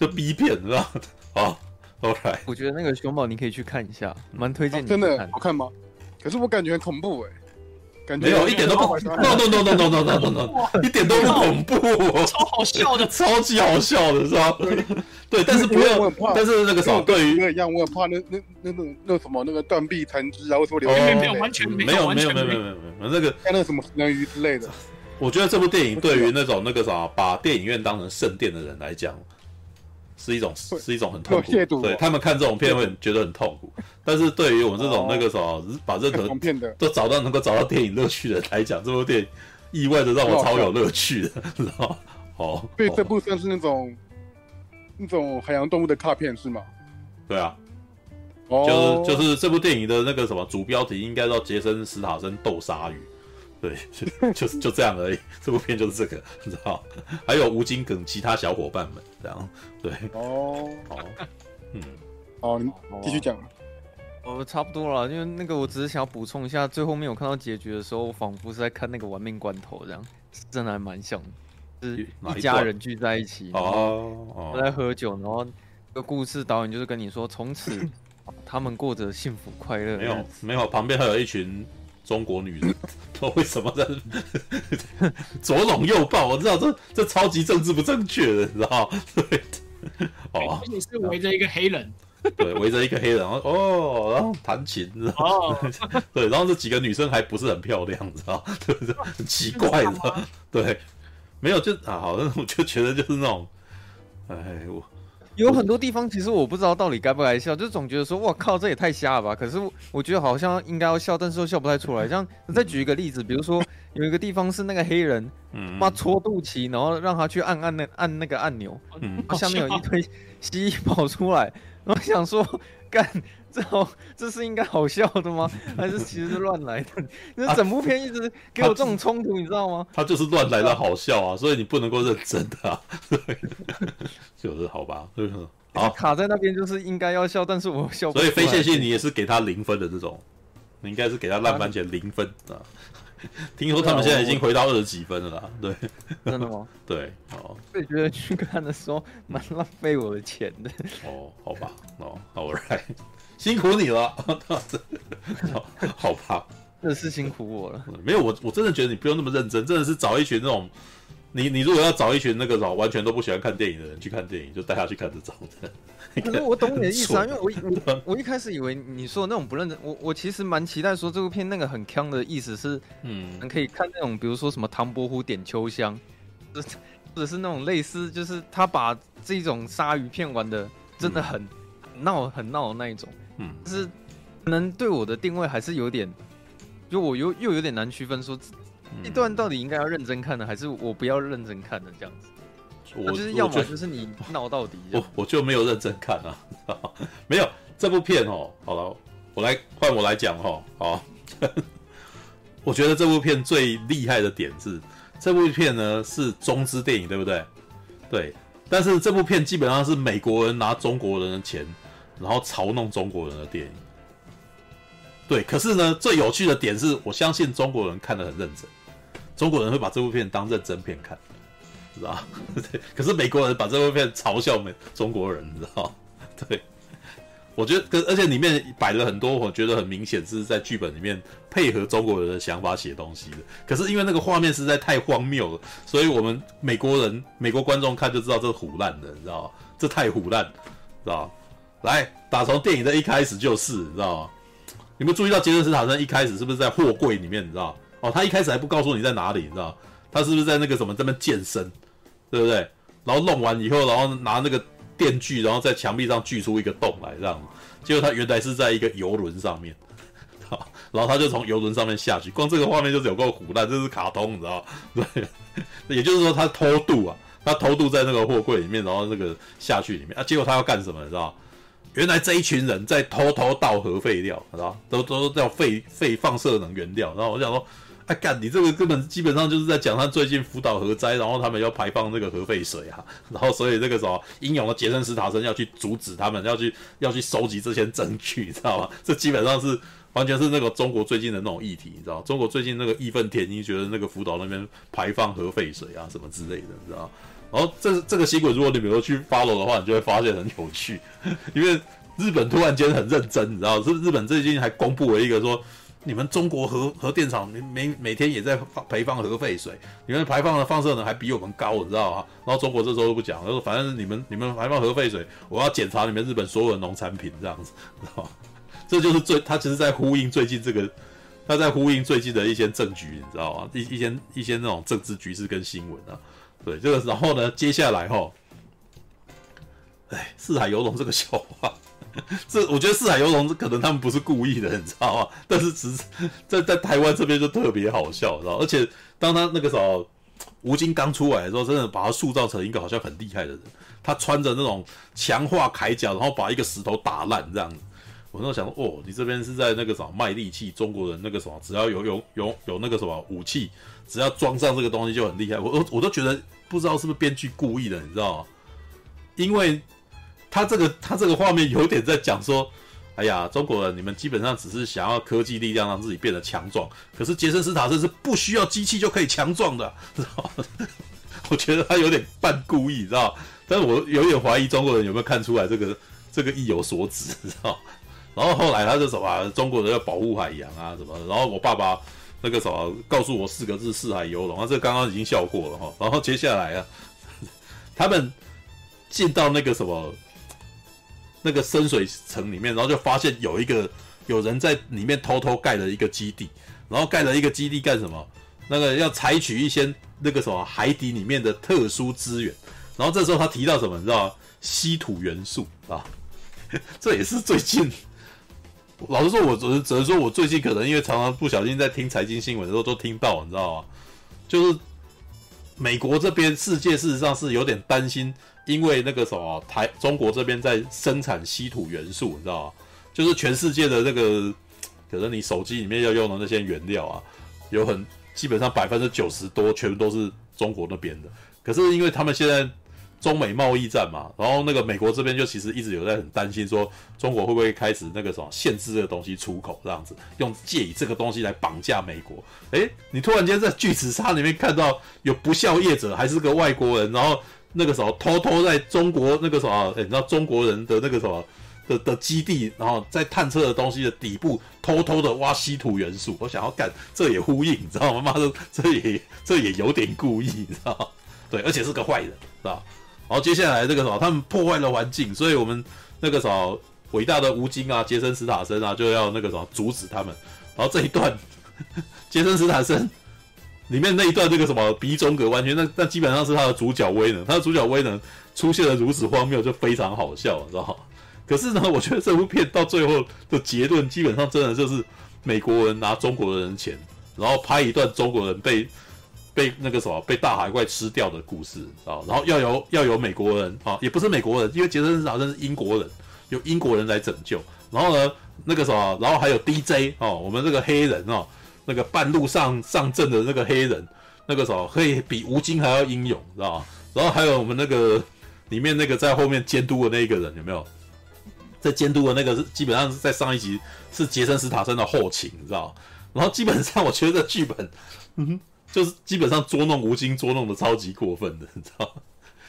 就 B 片，是吧？好，All right，我觉得那个熊宝你可以去看一下，蛮推荐你。真的好看吗？可是我感觉很恐怖，哎。没有一点都不，no no no no no no no no no，一点都不恐怖，超好笑的，超级好笑的是吧？对，但是不要，但是那个什么，对于一样，我很怕那那那种那什么那个断臂残肢啊，或者说流没有没有完全没有没有没有没有。没有那个像那个什么食人鱼之类的。我觉得这部电影对于那种那个啥，把电影院当成圣殿的人来讲。是一种是一种很痛苦，对他们看这种片会觉得很痛苦，但是对于我们这种那个什么，把任何都找到能够找到电影乐趣的人来讲，这部电影意外的让我超有乐趣的，[laughs] 知道吗？哦，对，这部算是那种那种海洋动物的卡片是吗？对啊，就是就是这部电影的那个什么主标题应该叫杰森·史塔森斗鲨鱼。对，[laughs] 就就是就这样而已。这部片就是这个，[laughs] 你知道？还有吴京跟其他小伙伴们这样。对，哦，好，嗯，好，你继续讲。呃，差不多了，因为那个我只是想要补充一下，最后面我看到结局的时候，我仿佛是在看那个《玩命关头》这样，真的还蛮像的，就是一家人聚在一起，哦，都在喝酒，然后这个故事导演就是跟你说，从此 [laughs] 他们过着幸福快乐。没有，没有，旁边还有一群。中国女人，[laughs] 都为什么在 [laughs] 左拥右抱？我知道这这超级政治不正确的，你知道对，哦，你是围着一个黑人，对，围着一个黑人，然后哦，然后弹琴，知道哦，对，然后这几个女生还不是很漂亮，你知道对不对？很奇怪的，[laughs] 对，没有就啊，好像，我就觉得就是那种，哎，我。有很多地方其实我不知道到底该不该笑，就总觉得说，哇靠，这也太瞎了吧。可是我觉得好像应该要笑，但是又笑不太出来。像再举一个例子，比如说 [laughs] 有一个地方是那个黑人，妈戳肚脐，然后让他去按按那按那个按钮，嗯，下面有一堆蜥蜴跑出来，然后想说干。这好这是应该好笑的吗？[laughs] 还是其实是乱来的？[laughs] 那整部片一直给我这种冲突，你知道吗？他就是乱来的好笑啊，所以你不能够认真的啊。对，[laughs] 就是好吧，就是好，卡在那边就是应该要笑，但是我笑不。所以非线性你也是给他零分的这种，你应该是给他烂番茄零分啊。[laughs] 听说他们现在已经回到二十几分了啦，对，真的吗？[laughs] 对，哦，我觉得去看的时候蛮浪费我的钱的。哦，好吧，哦，好来，[laughs] 辛苦你了，好，好吧，真的是辛苦我了。没有，我我真的觉得你不用那么认真，真的是找一群那种。你你如果要找一群那个老完全都不喜欢看电影的人去看电影，就带他去看这种的。可是我懂你的意思啊，因为我 [laughs] 我我一开始以为你说的那种不认真，我我其实蛮期待说这部片那个很坑的意思是，嗯，可以看那种比如说什么唐伯虎点秋香，或者是那种类似就是他把这种鲨鱼片玩的真的很闹很闹的那一种，嗯，就是可能对我的定位还是有点，就我又又有点难区分说。一段到底应该要认真看呢，还是我不要认真看呢这样子？我就是要么就是你闹到底。我我就没有认真看啊，[laughs] 没有这部片哦。好了，我来换我来讲哦。好，[laughs] 我觉得这部片最厉害的点是，这部片呢是中资电影，对不对？对。但是这部片基本上是美国人拿中国人的钱，然后嘲弄中国人的电影。对。可是呢，最有趣的点是我相信中国人看得很认真。中国人会把这部片当认真片看，知道？[laughs] 对，可是美国人把这部片嘲笑美中国人，你知道？[laughs] 对，我觉得，而且里面摆了很多，我觉得很明显是在剧本里面配合中国人的想法写东西的。可是因为那个画面实在太荒谬了，所以我们美国人、美国观众看就知道这是唬烂的，你知道？这太胡烂，知道？来，打从电影的一开始就是，你知道？有没有注意到杰森斯坦森一开始是不是在货柜里面？你知道？哦，他一开始还不告诉你在哪里，你知道？他是不是在那个什么这边健身，对不对？然后弄完以后，然后拿那个电锯，然后在墙壁上锯出一个洞来，这样。结果他原来是在一个游轮上面，好，[laughs] 然后他就从游轮上面下去。光这个画面就是有够唬烂，这是卡通，你知道？对，也就是说他偷渡啊，他偷渡在那个货柜里面，然后那个下去里面啊。结果他要干什么，你知道？原来这一群人在偷偷倒核废料，知道？都都叫废废放射能原料。然后我想说。哎干，你这个根本基本上就是在讲他最近福岛核灾，然后他们要排放那个核废水啊，然后所以这个时候英勇的杰森·斯塔森要去阻止他们，要去要去收集这些证据，你知道吗？这基本上是完全是那个中国最近的那种议题，你知道？中国最近那个义愤填膺，觉得那个福岛那边排放核废水啊什么之类的，你知道？然后这这个新闻，如果你没有去 follow 的话，你就会发现很有趣，[laughs] 因为日本突然间很认真，你知道？是日本最近还公布了一个说。你们中国核核电厂每每每天也在排放核废水，你们排放的放射能还比我们高，你知道吗？然后中国这时候都不讲，他说反正你们你们排放核废水，我要检查你们日本所有的农产品这样子，知道吗？这就是最他其实在呼应最近这个，他在呼应最近的一些政局，你知道吗？一一些一些那种政治局势跟新闻啊，对这个然后呢，接下来哈，哎，四海游龙这个笑话。[laughs] 这我觉得四海游龙可能他们不是故意的，你知道吗？[laughs] 但是只是在在台湾这边就特别好笑，知道？而且当他那个时候吴京刚出来的时候，真的把他塑造成一个好像很厉害的人。他穿着那种强化铠甲，然后把一个石头打烂这样子。我那时候想说，哦，你这边是在那个什么卖力气？中国人那个什么，只要有有有有那个什么武器，只要装上这个东西就很厉害。我我我都觉得不知道是不是编剧故意的，你知道吗？因为。他这个他这个画面有点在讲说，哎呀，中国人你们基本上只是想要科技力量让自己变得强壮，可是杰森斯塔森是不需要机器就可以强壮的，知道？我觉得他有点半故意，知道？但是我有点怀疑中国人有没有看出来这个这个意有所指，知道？然后后来他就什么，中国人要保护海洋啊什么？然后我爸爸那个什么告诉我四个字：四海游龙啊，这刚刚已经笑过了哈。然后接下来啊，他们进到那个什么？那个深水层里面，然后就发现有一个有人在里面偷偷盖了一个基地，然后盖了一个基地干什么？那个要采取一些那个什么海底里面的特殊资源，然后这时候他提到什么？你知道吗？稀土元素啊，[laughs] 这也是最近。老实说，我只能只能说我最近可能因为常常不小心在听财经新闻的时候都听到，你知道吗？就是美国这边世界事实上是有点担心。因为那个什么台中国这边在生产稀土元素，你知道吗？就是全世界的那个，可能你手机里面要用的那些原料啊，有很基本上百分之九十多全部都是中国那边的。可是因为他们现在中美贸易战嘛，然后那个美国这边就其实一直有在很担心说中国会不会开始那个什么限制这个东西出口这样子，用借以这个东西来绑架美国。诶，你突然间在巨齿鲨里面看到有不孝业者还是个外国人，然后那个时候偷偷在中国那个什么，你知道中国人的那个什么的的基地，然后在探测的东西的底部偷偷的挖稀土元素，我想要干，这也呼应，你知道吗？妈的，这也这也有点故意，你知道吗？对，而且是个坏人，知道。然后接下来这个什么，他们破坏了环境，所以我们那个什么伟大的吴京啊、杰森·斯坦森啊，就要那个什么阻止他们。然后这一段 [laughs] 杰森·斯坦森里面那一段这个什么鼻中隔，完全那那基本上是他的主角威能，他的主角威能出现的如此荒谬，就非常好笑，知道吗？可是呢，我觉得这部片到最后的结论，基本上真的就是美国人拿中国人的钱，然后拍一段中国人被。被那个什么被大海怪吃掉的故事啊，然后要由要由美国人啊，也不是美国人，因为杰森好像是英国人，由英国人来拯救。然后呢，那个什么，然后还有 DJ 哦，我们这个黑人哦，那个半路上上阵的那个黑人，那个什么可以比吴京还要英勇，知道吗？然后还有我们那个里面那个在后面监督的那一个人有没有？在监督的那个是基本上是在上一集是杰森·斯坦森的后勤，你知道？然后基本上我觉得这剧本，嗯。就是基本上捉弄吴京，捉弄的超级过分的，你知道吗？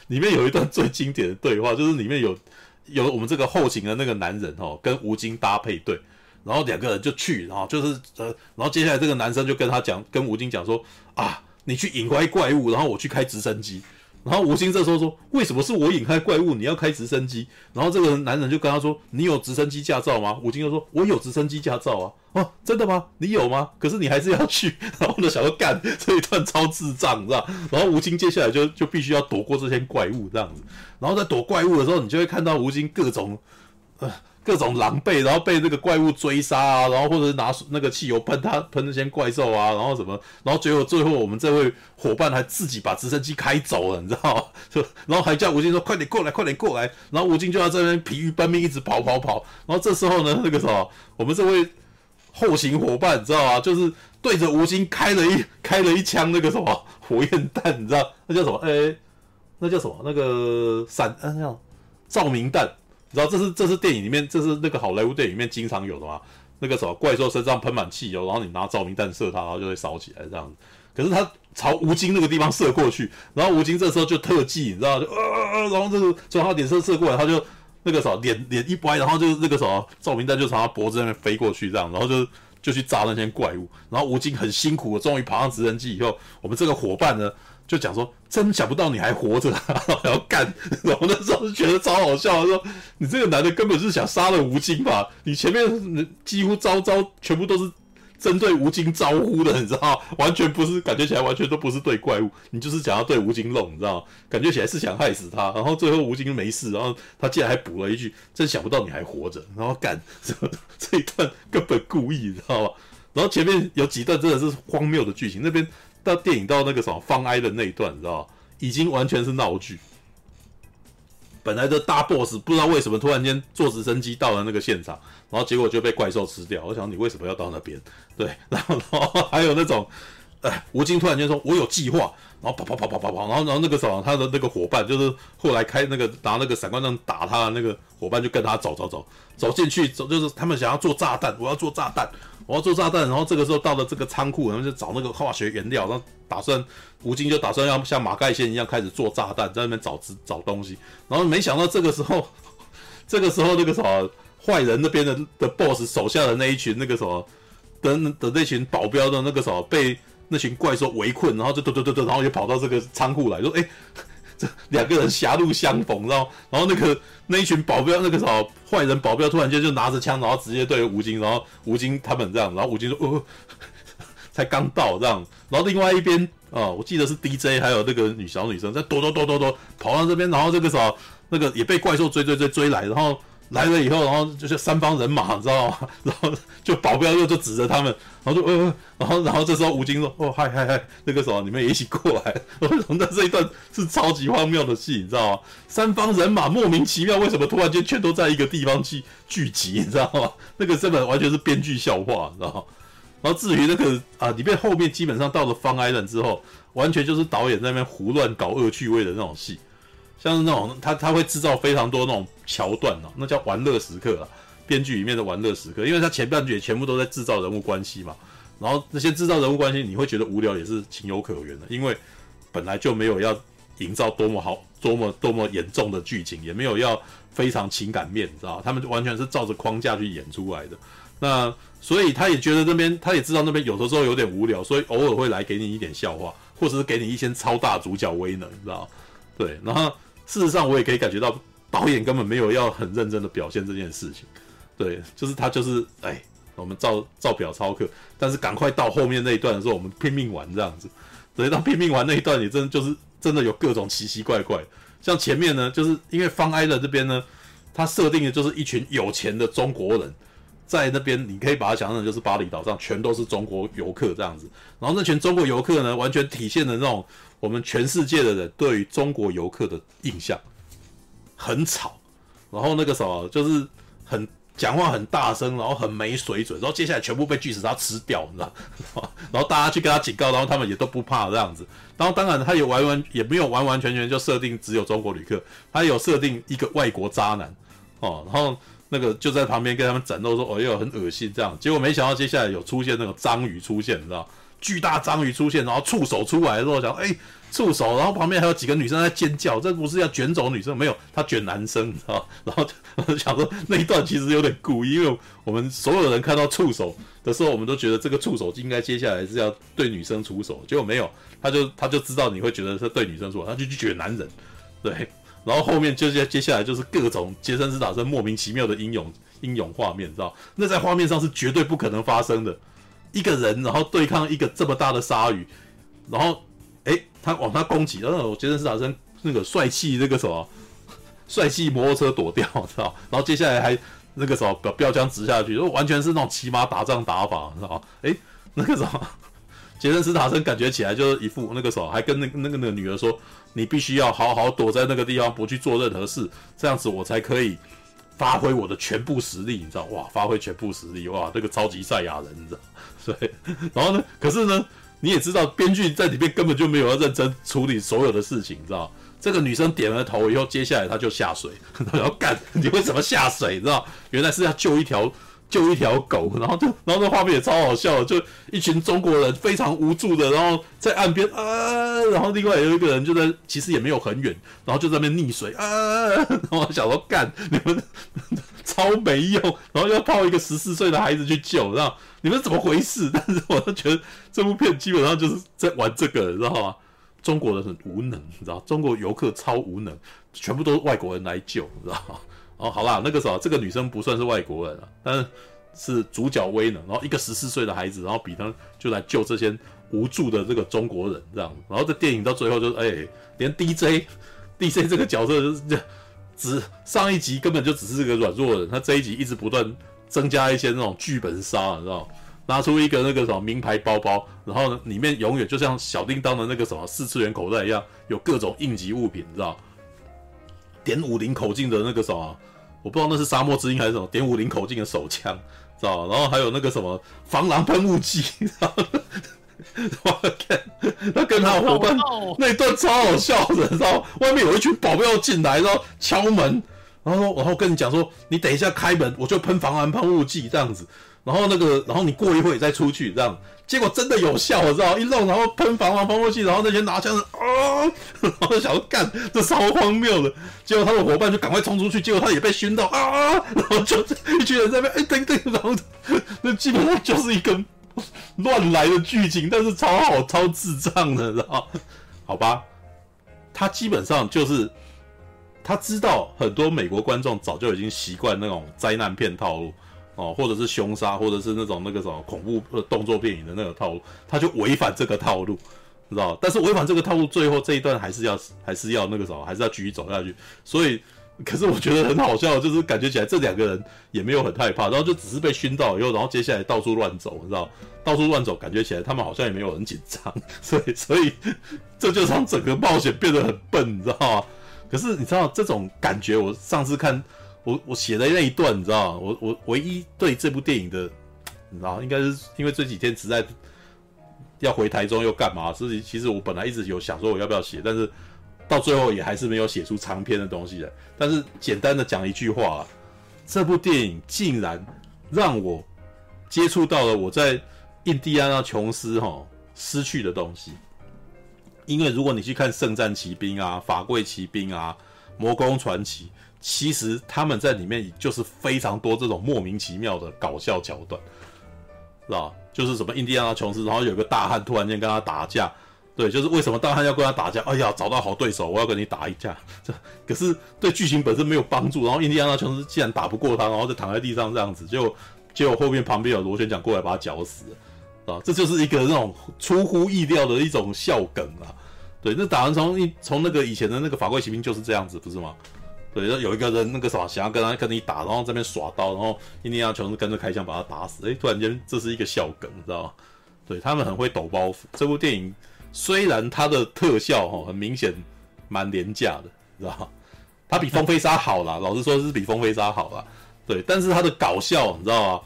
里面有一段最经典的对话，就是里面有有我们这个后勤的那个男人哦，跟吴京搭配对，然后两个人就去，然后就是呃，然后接下来这个男生就跟他讲，跟吴京讲说啊，你去引开怪物，然后我去开直升机。然后吴京这时候说：“为什么是我引开怪物，你要开直升机？”然后这个男人就跟他说：“你有直升机驾照吗？”吴京就说：“我有直升机驾照啊。”哦，真的吗？你有吗？可是你还是要去。[laughs] 然后呢，想要干这一段超智障，你知道？然后吴京接下来就就必须要躲过这些怪物这样子。然后在躲怪物的时候，你就会看到吴京各种呃。各种狼狈，然后被那个怪物追杀啊，然后或者拿那个汽油喷他喷那些怪兽啊，然后什么，然后最后最后我们这位伙伴还自己把直升机开走了，你知道吗？就 [laughs] 然后还叫吴京说快点过来，快点过来，然后吴京就在这边疲于奔命，一直跑跑跑，然后这时候呢，那个什么，我们这位后勤伙伴你知道吗？就是对着吴京开了一开了一枪那个什么火焰弹，你知道那叫什么？哎，[laughs] 那叫什么？那个闪，那叫照明弹。你知道这是这是电影里面，这是那个好莱坞电影里面经常有的嘛？那个什么怪兽身上喷满汽油，然后你拿照明弹射它，然后就会烧起来这样子。可是他朝吴京那个地方射过去，然后吴京这时候就特技，你知道就呃呃，然后这个从他脸上射过来，他就那个什么脸脸一歪，然后就那个什么照明弹就从他脖子那边飞过去这样，然后就就去炸那些怪物。然后吴京很辛苦终于爬上直升机以后，我们这个伙伴呢？就讲说，真想不到你还活着，[laughs] 还要干。[laughs] 然后那时候就觉得超好笑，说你这个男的根本是想杀了吴京吧？你前面几乎招招全部都是针对吴京招呼的，你知道吗？完全不是，感觉起来完全都不是对怪物，你就是想要对吴京弄，你知道？感觉起来是想害死他。然后最后吴京没事，然后他竟然还补了一句：“真想不到你还活着。”然后干 [laughs] 这一段根本故意，你知道吗？然后前面有几段真的是荒谬的剧情，那边。到电影到那个什么方哀的那一段，你知道？已经完全是闹剧。本来的大 boss 不知道为什么突然间坐直升机到了那个现场，然后结果就被怪兽吃掉。我想你为什么要到那边？对，[laughs] 然后然后还有那种，哎，吴京突然间说：“我有计划。”然后跑跑跑跑跑跑，然后然后那个什么他的那个伙伴就是后来开那个拿那个闪光灯打他的那个伙伴就跟他走走走走进去走，就是他们想要做炸弹，我要做炸弹。我要做炸弹，然后这个时候到了这个仓库，然后就找那个化学原料，然后打算吴京就打算要像马盖先一样开始做炸弹，在那边找找东西，然后没想到这个时候，[laughs] 这个时候那个什么坏人那边的的 boss 手下的那一群那个什么的的那群保镖的那个什么被那群怪兽围困，然后就嘟嘟嘟嘟，然后就跑到这个仓库来说，哎。两个人狭路相逢，然后，然后那个那一群保镖，那个什么坏人保镖，突然间就拿着枪，然后直接对吴京，然后吴京他们这样，然后吴京说：“哦，[laughs] 才刚到这样。”然后另外一边啊、我记得是 DJ，还有那个女小女生在躲躲躲躲躲跑到这边，然后这个时候那个也被怪兽追追追追来，然后。来了以后，然后就是三方人马，你知道吗？然后就保镖又就指着他们，然后就呃，然后然后这时候吴京说：“哦，嗨嗨嗨，那个什么你们也一起过来。”然后那这一段是超级荒谬的戏，你知道吗？三方人马莫名其妙为什么突然间全都在一个地方去聚集，你知道吗？那个根本完全是编剧笑话，你知道吗？然后至于那个啊，里面后面基本上到了方挨人之后，完全就是导演在那边胡乱搞恶趣味的那种戏。像是那种他他会制造非常多那种桥段哦，那叫玩乐时刻啊，编剧里面的玩乐时刻，因为他前半句也全部都在制造人物关系嘛，然后那些制造人物关系你会觉得无聊也是情有可原的，因为本来就没有要营造多么好、多么多么严重的剧情，也没有要非常情感面，你知道，他们完全是照着框架去演出来的。那所以他也觉得那边，他也知道那边有的时候有点无聊，所以偶尔会来给你一点笑话，或者是给你一些超大主角威能，你知道？对，然后事实上我也可以感觉到导演根本没有要很认真的表现这件事情，对，就是他就是哎，我们照照表操课，但是赶快到后面那一段的时候，我们拼命玩这样子，所以到拼命玩那一段，你真的就是真的有各种奇奇怪怪，像前面呢，就是因为方埃勒这边呢，他设定的就是一群有钱的中国人。在那边，你可以把它想象就是巴厘岛上全都是中国游客这样子，然后那群中国游客呢，完全体现了那种我们全世界的人对于中国游客的印象，很吵，然后那个什么就是很讲话很大声，然后很没水准，然后接下来全部被巨齿鲨吃掉，你知道？然后大家去跟他警告，然后他们也都不怕这样子，然后当然他也完完也没有完完全全就设定只有中国旅客，他有设定一个外国渣男哦，然后。那个就在旁边跟他们展露说：“哦哟，很恶心这样。”结果没想到接下来有出现那个章鱼出现，你知道？巨大章鱼出现，然后触手出来的时候，想：“哎，触手！”然后旁边还有几个女生在尖叫，这不是要卷走女生？没有，他卷男生，[laughs] 啊？然后就 [laughs] 想说 [laughs] 那一段其实有点故意，因为我们所有人看到触手的时候，我们都觉得这个触手应该接下来是要对女生出手，结果没有，他就他就知道你会觉得是对女生出手，他就去卷男人，对。然后后面就接接下来就是各种杰森斯坦森莫名其妙的英勇英勇画面，知道？那在画面上是绝对不可能发生的。一个人然后对抗一个这么大的鲨鱼，然后，他往他攻击，然后杰森斯坦森那个帅气那个什么帅气摩托车躲掉，[laughs] 知道？然后接下来还那个什么标标枪直下去，就完全是那种骑马打仗打法，知道？哎，那个什么杰森斯坦森感觉起来就是一副那个什么，还跟那个那个那个女儿说。你必须要好好躲在那个地方，不去做任何事，这样子我才可以发挥我的全部实力，你知道？哇，发挥全部实力，哇，这个超级赛亚人，你知道？[laughs] 对，然后呢？可是呢，你也知道，编剧在里面根本就没有要认真处理所有的事情，你知道？这个女生点了头以后，接下来她就下水，然后干，[laughs] 你为什么下水？你知道？原来是要救一条。救一条狗，然后就，然后那画面也超好笑，就一群中国人非常无助的，然后在岸边啊，然后另外有一个人就在，其实也没有很远，然后就在那边溺水啊，然后想说干，你们超没用，然后要靠一个十四岁的孩子去救，然后你们怎么回事？[laughs] 但是我都觉得这部片基本上就是在玩这个，你知道吗？中国人很无能，你知道，中国游客超无能，全部都是外国人来救，你知道吗？哦，好啦，那个时候这个女生不算是外国人啊，但是是主角威能，然后一个十四岁的孩子，然后比他就来救这些无助的这个中国人这样，然后这电影到最后就是，哎、连 DJ DJ 这个角色就是这只上一集根本就只是个软弱人，他这一集一直不断增加一些那种剧本杀，你知道，拿出一个那个什么名牌包包，然后呢里面永远就像小叮当的那个什么四次元口袋一样，有各种应急物品，你知道，点五零口径的那个什么。我不知道那是沙漠之鹰还是什么点五零口径的手枪，知道？然后还有那个什么防狼喷雾剂，我看 [laughs] 他跟他伙伴那一段超好笑的，知道？外面有一群保镖进来，然后敲门，然后然后跟你讲说，你等一下开门，我就喷防狼喷雾剂这样子。然后那个，然后你过一会再出去，这样结果真的有效，我知道一弄，然后喷防狼喷雾剂，然后那些拿枪的啊，然后想要干，这超荒谬的。结果他的伙伴就赶快冲出去，结果他也被熏到啊，然后就一群人在那边哎等等，然后那基本上就是一个 [laughs] 乱来的剧情，但是超好超智障的，知道？[laughs] 好吧，他基本上就是他知道很多美国观众早就已经习惯那种灾难片套路。哦，或者是凶杀，或者是那种那个什么恐怖动作电影的那个套路，他就违反这个套路，知道？但是违反这个套路，最后这一段还是要还是要那个什么，还是要继续走下去。所以，可是我觉得很好笑，就是感觉起来这两个人也没有很害怕，然后就只是被熏到以后，然后接下来到处乱走，你知道？到处乱走，感觉起来他们好像也没有很紧张，所以所以这就让整个冒险变得很笨，你知道吗？可是你知道这种感觉，我上次看。我我写的那一段，你知道？我我唯一对这部电影的，你知道，应该是因为这几天实在要回台中又干嘛？所以其实我本来一直有想说我要不要写，但是到最后也还是没有写出长篇的东西的。但是简单的讲一句话啊，这部电影竟然让我接触到了我在印第安纳琼斯哈失去的东西。因为如果你去看《圣战骑兵》啊、《法柜骑兵》啊、《魔宫传奇》，其实他们在里面就是非常多这种莫名其妙的搞笑桥段，是吧？就是什么印第安纳琼斯，然后有个大汉突然间跟他打架，对，就是为什么大汉要跟他打架？哎呀，找到好对手，我要跟你打一架。这可是对剧情本身没有帮助。然后印第安纳琼斯既然打不过他，然后就躺在地上这样子，就结果后面旁边有螺旋桨过来把他绞死，啊，这就是一个那种出乎意料的一种笑梗啊。对，那打完从一从那个以前的那个法柜骑兵就是这样子，不是吗？对，有一个人那个什么想要跟他跟你打，然后这边耍刀，然后印第安纳琼斯跟着开枪把他打死。哎，突然间这是一个笑梗，你知道吗？对，他们很会抖包袱。这部电影虽然它的特效哈很明显蛮廉价的，你知道吗？它比风飞沙好啦，[laughs] 老实说是比风飞沙好啦。对，但是它的搞笑你知道吗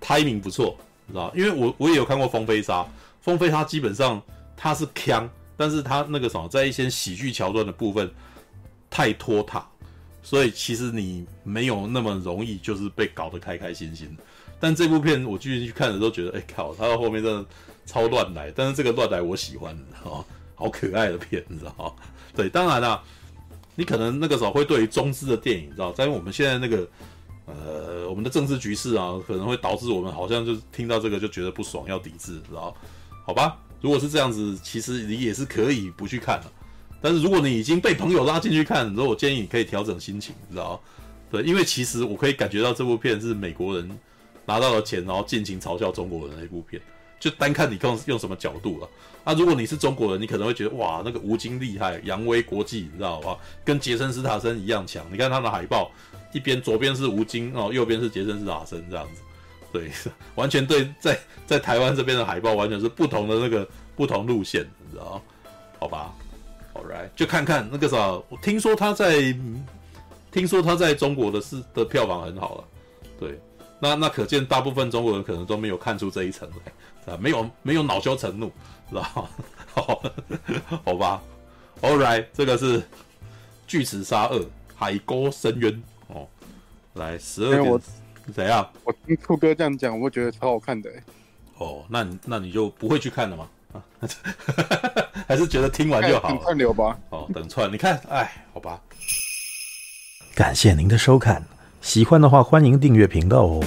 ？timing 不错，你知道？因为我我也有看过风飞沙，风飞沙基本上它是锵，但是它那个什么在一些喜剧桥段的部分太拖沓。所以其实你没有那么容易，就是被搞得开开心心。但这部片我继续去看的时候，觉得，哎靠，他到后面真的超乱来。但是这个乱来我喜欢，哦，好可爱的片，你知道吗？对，当然啦，你可能那个时候会对于中资的电影，你知道，在我们现在那个呃，我们的政治局势啊，可能会导致我们好像就是听到这个就觉得不爽，要抵制，知道？好吧，如果是这样子，其实你也是可以不去看了。但是如果你已经被朋友拉进去看，然后我建议你可以调整心情，你知道？对，因为其实我可以感觉到这部片是美国人拿到了钱，然后尽情嘲笑中国人的一部片。就单看你用用什么角度了。啊，如果你是中国人，你可能会觉得哇，那个吴京厉害，扬威国际，你知道吧？跟杰森·斯塔森一样强。你看他的海报，一边左边是吴京哦，右边是杰森·斯塔森这样子。对，[laughs] 完全对，在在台湾这边的海报完全是不同的那个不同路线，你知道？好吧。Alright, 就看看那个啥，我听说他在，听说他在中国的是的票房很好了，对，那那可见大部分中国人可能都没有看出这一层来，啊，没有没有恼羞成怒，知道吗？好，好吧，All right，这个是《巨齿鲨二：海沟深渊》哦，来十二点，我怎样？我听兔哥这样讲，我觉得超好看的，哦，那你那你就不会去看了吗？[laughs] 还是觉得听完就好。等串流吧。哦，等串，你看，哎，好吧。感谢您的收看，喜欢的话欢迎订阅频道哦。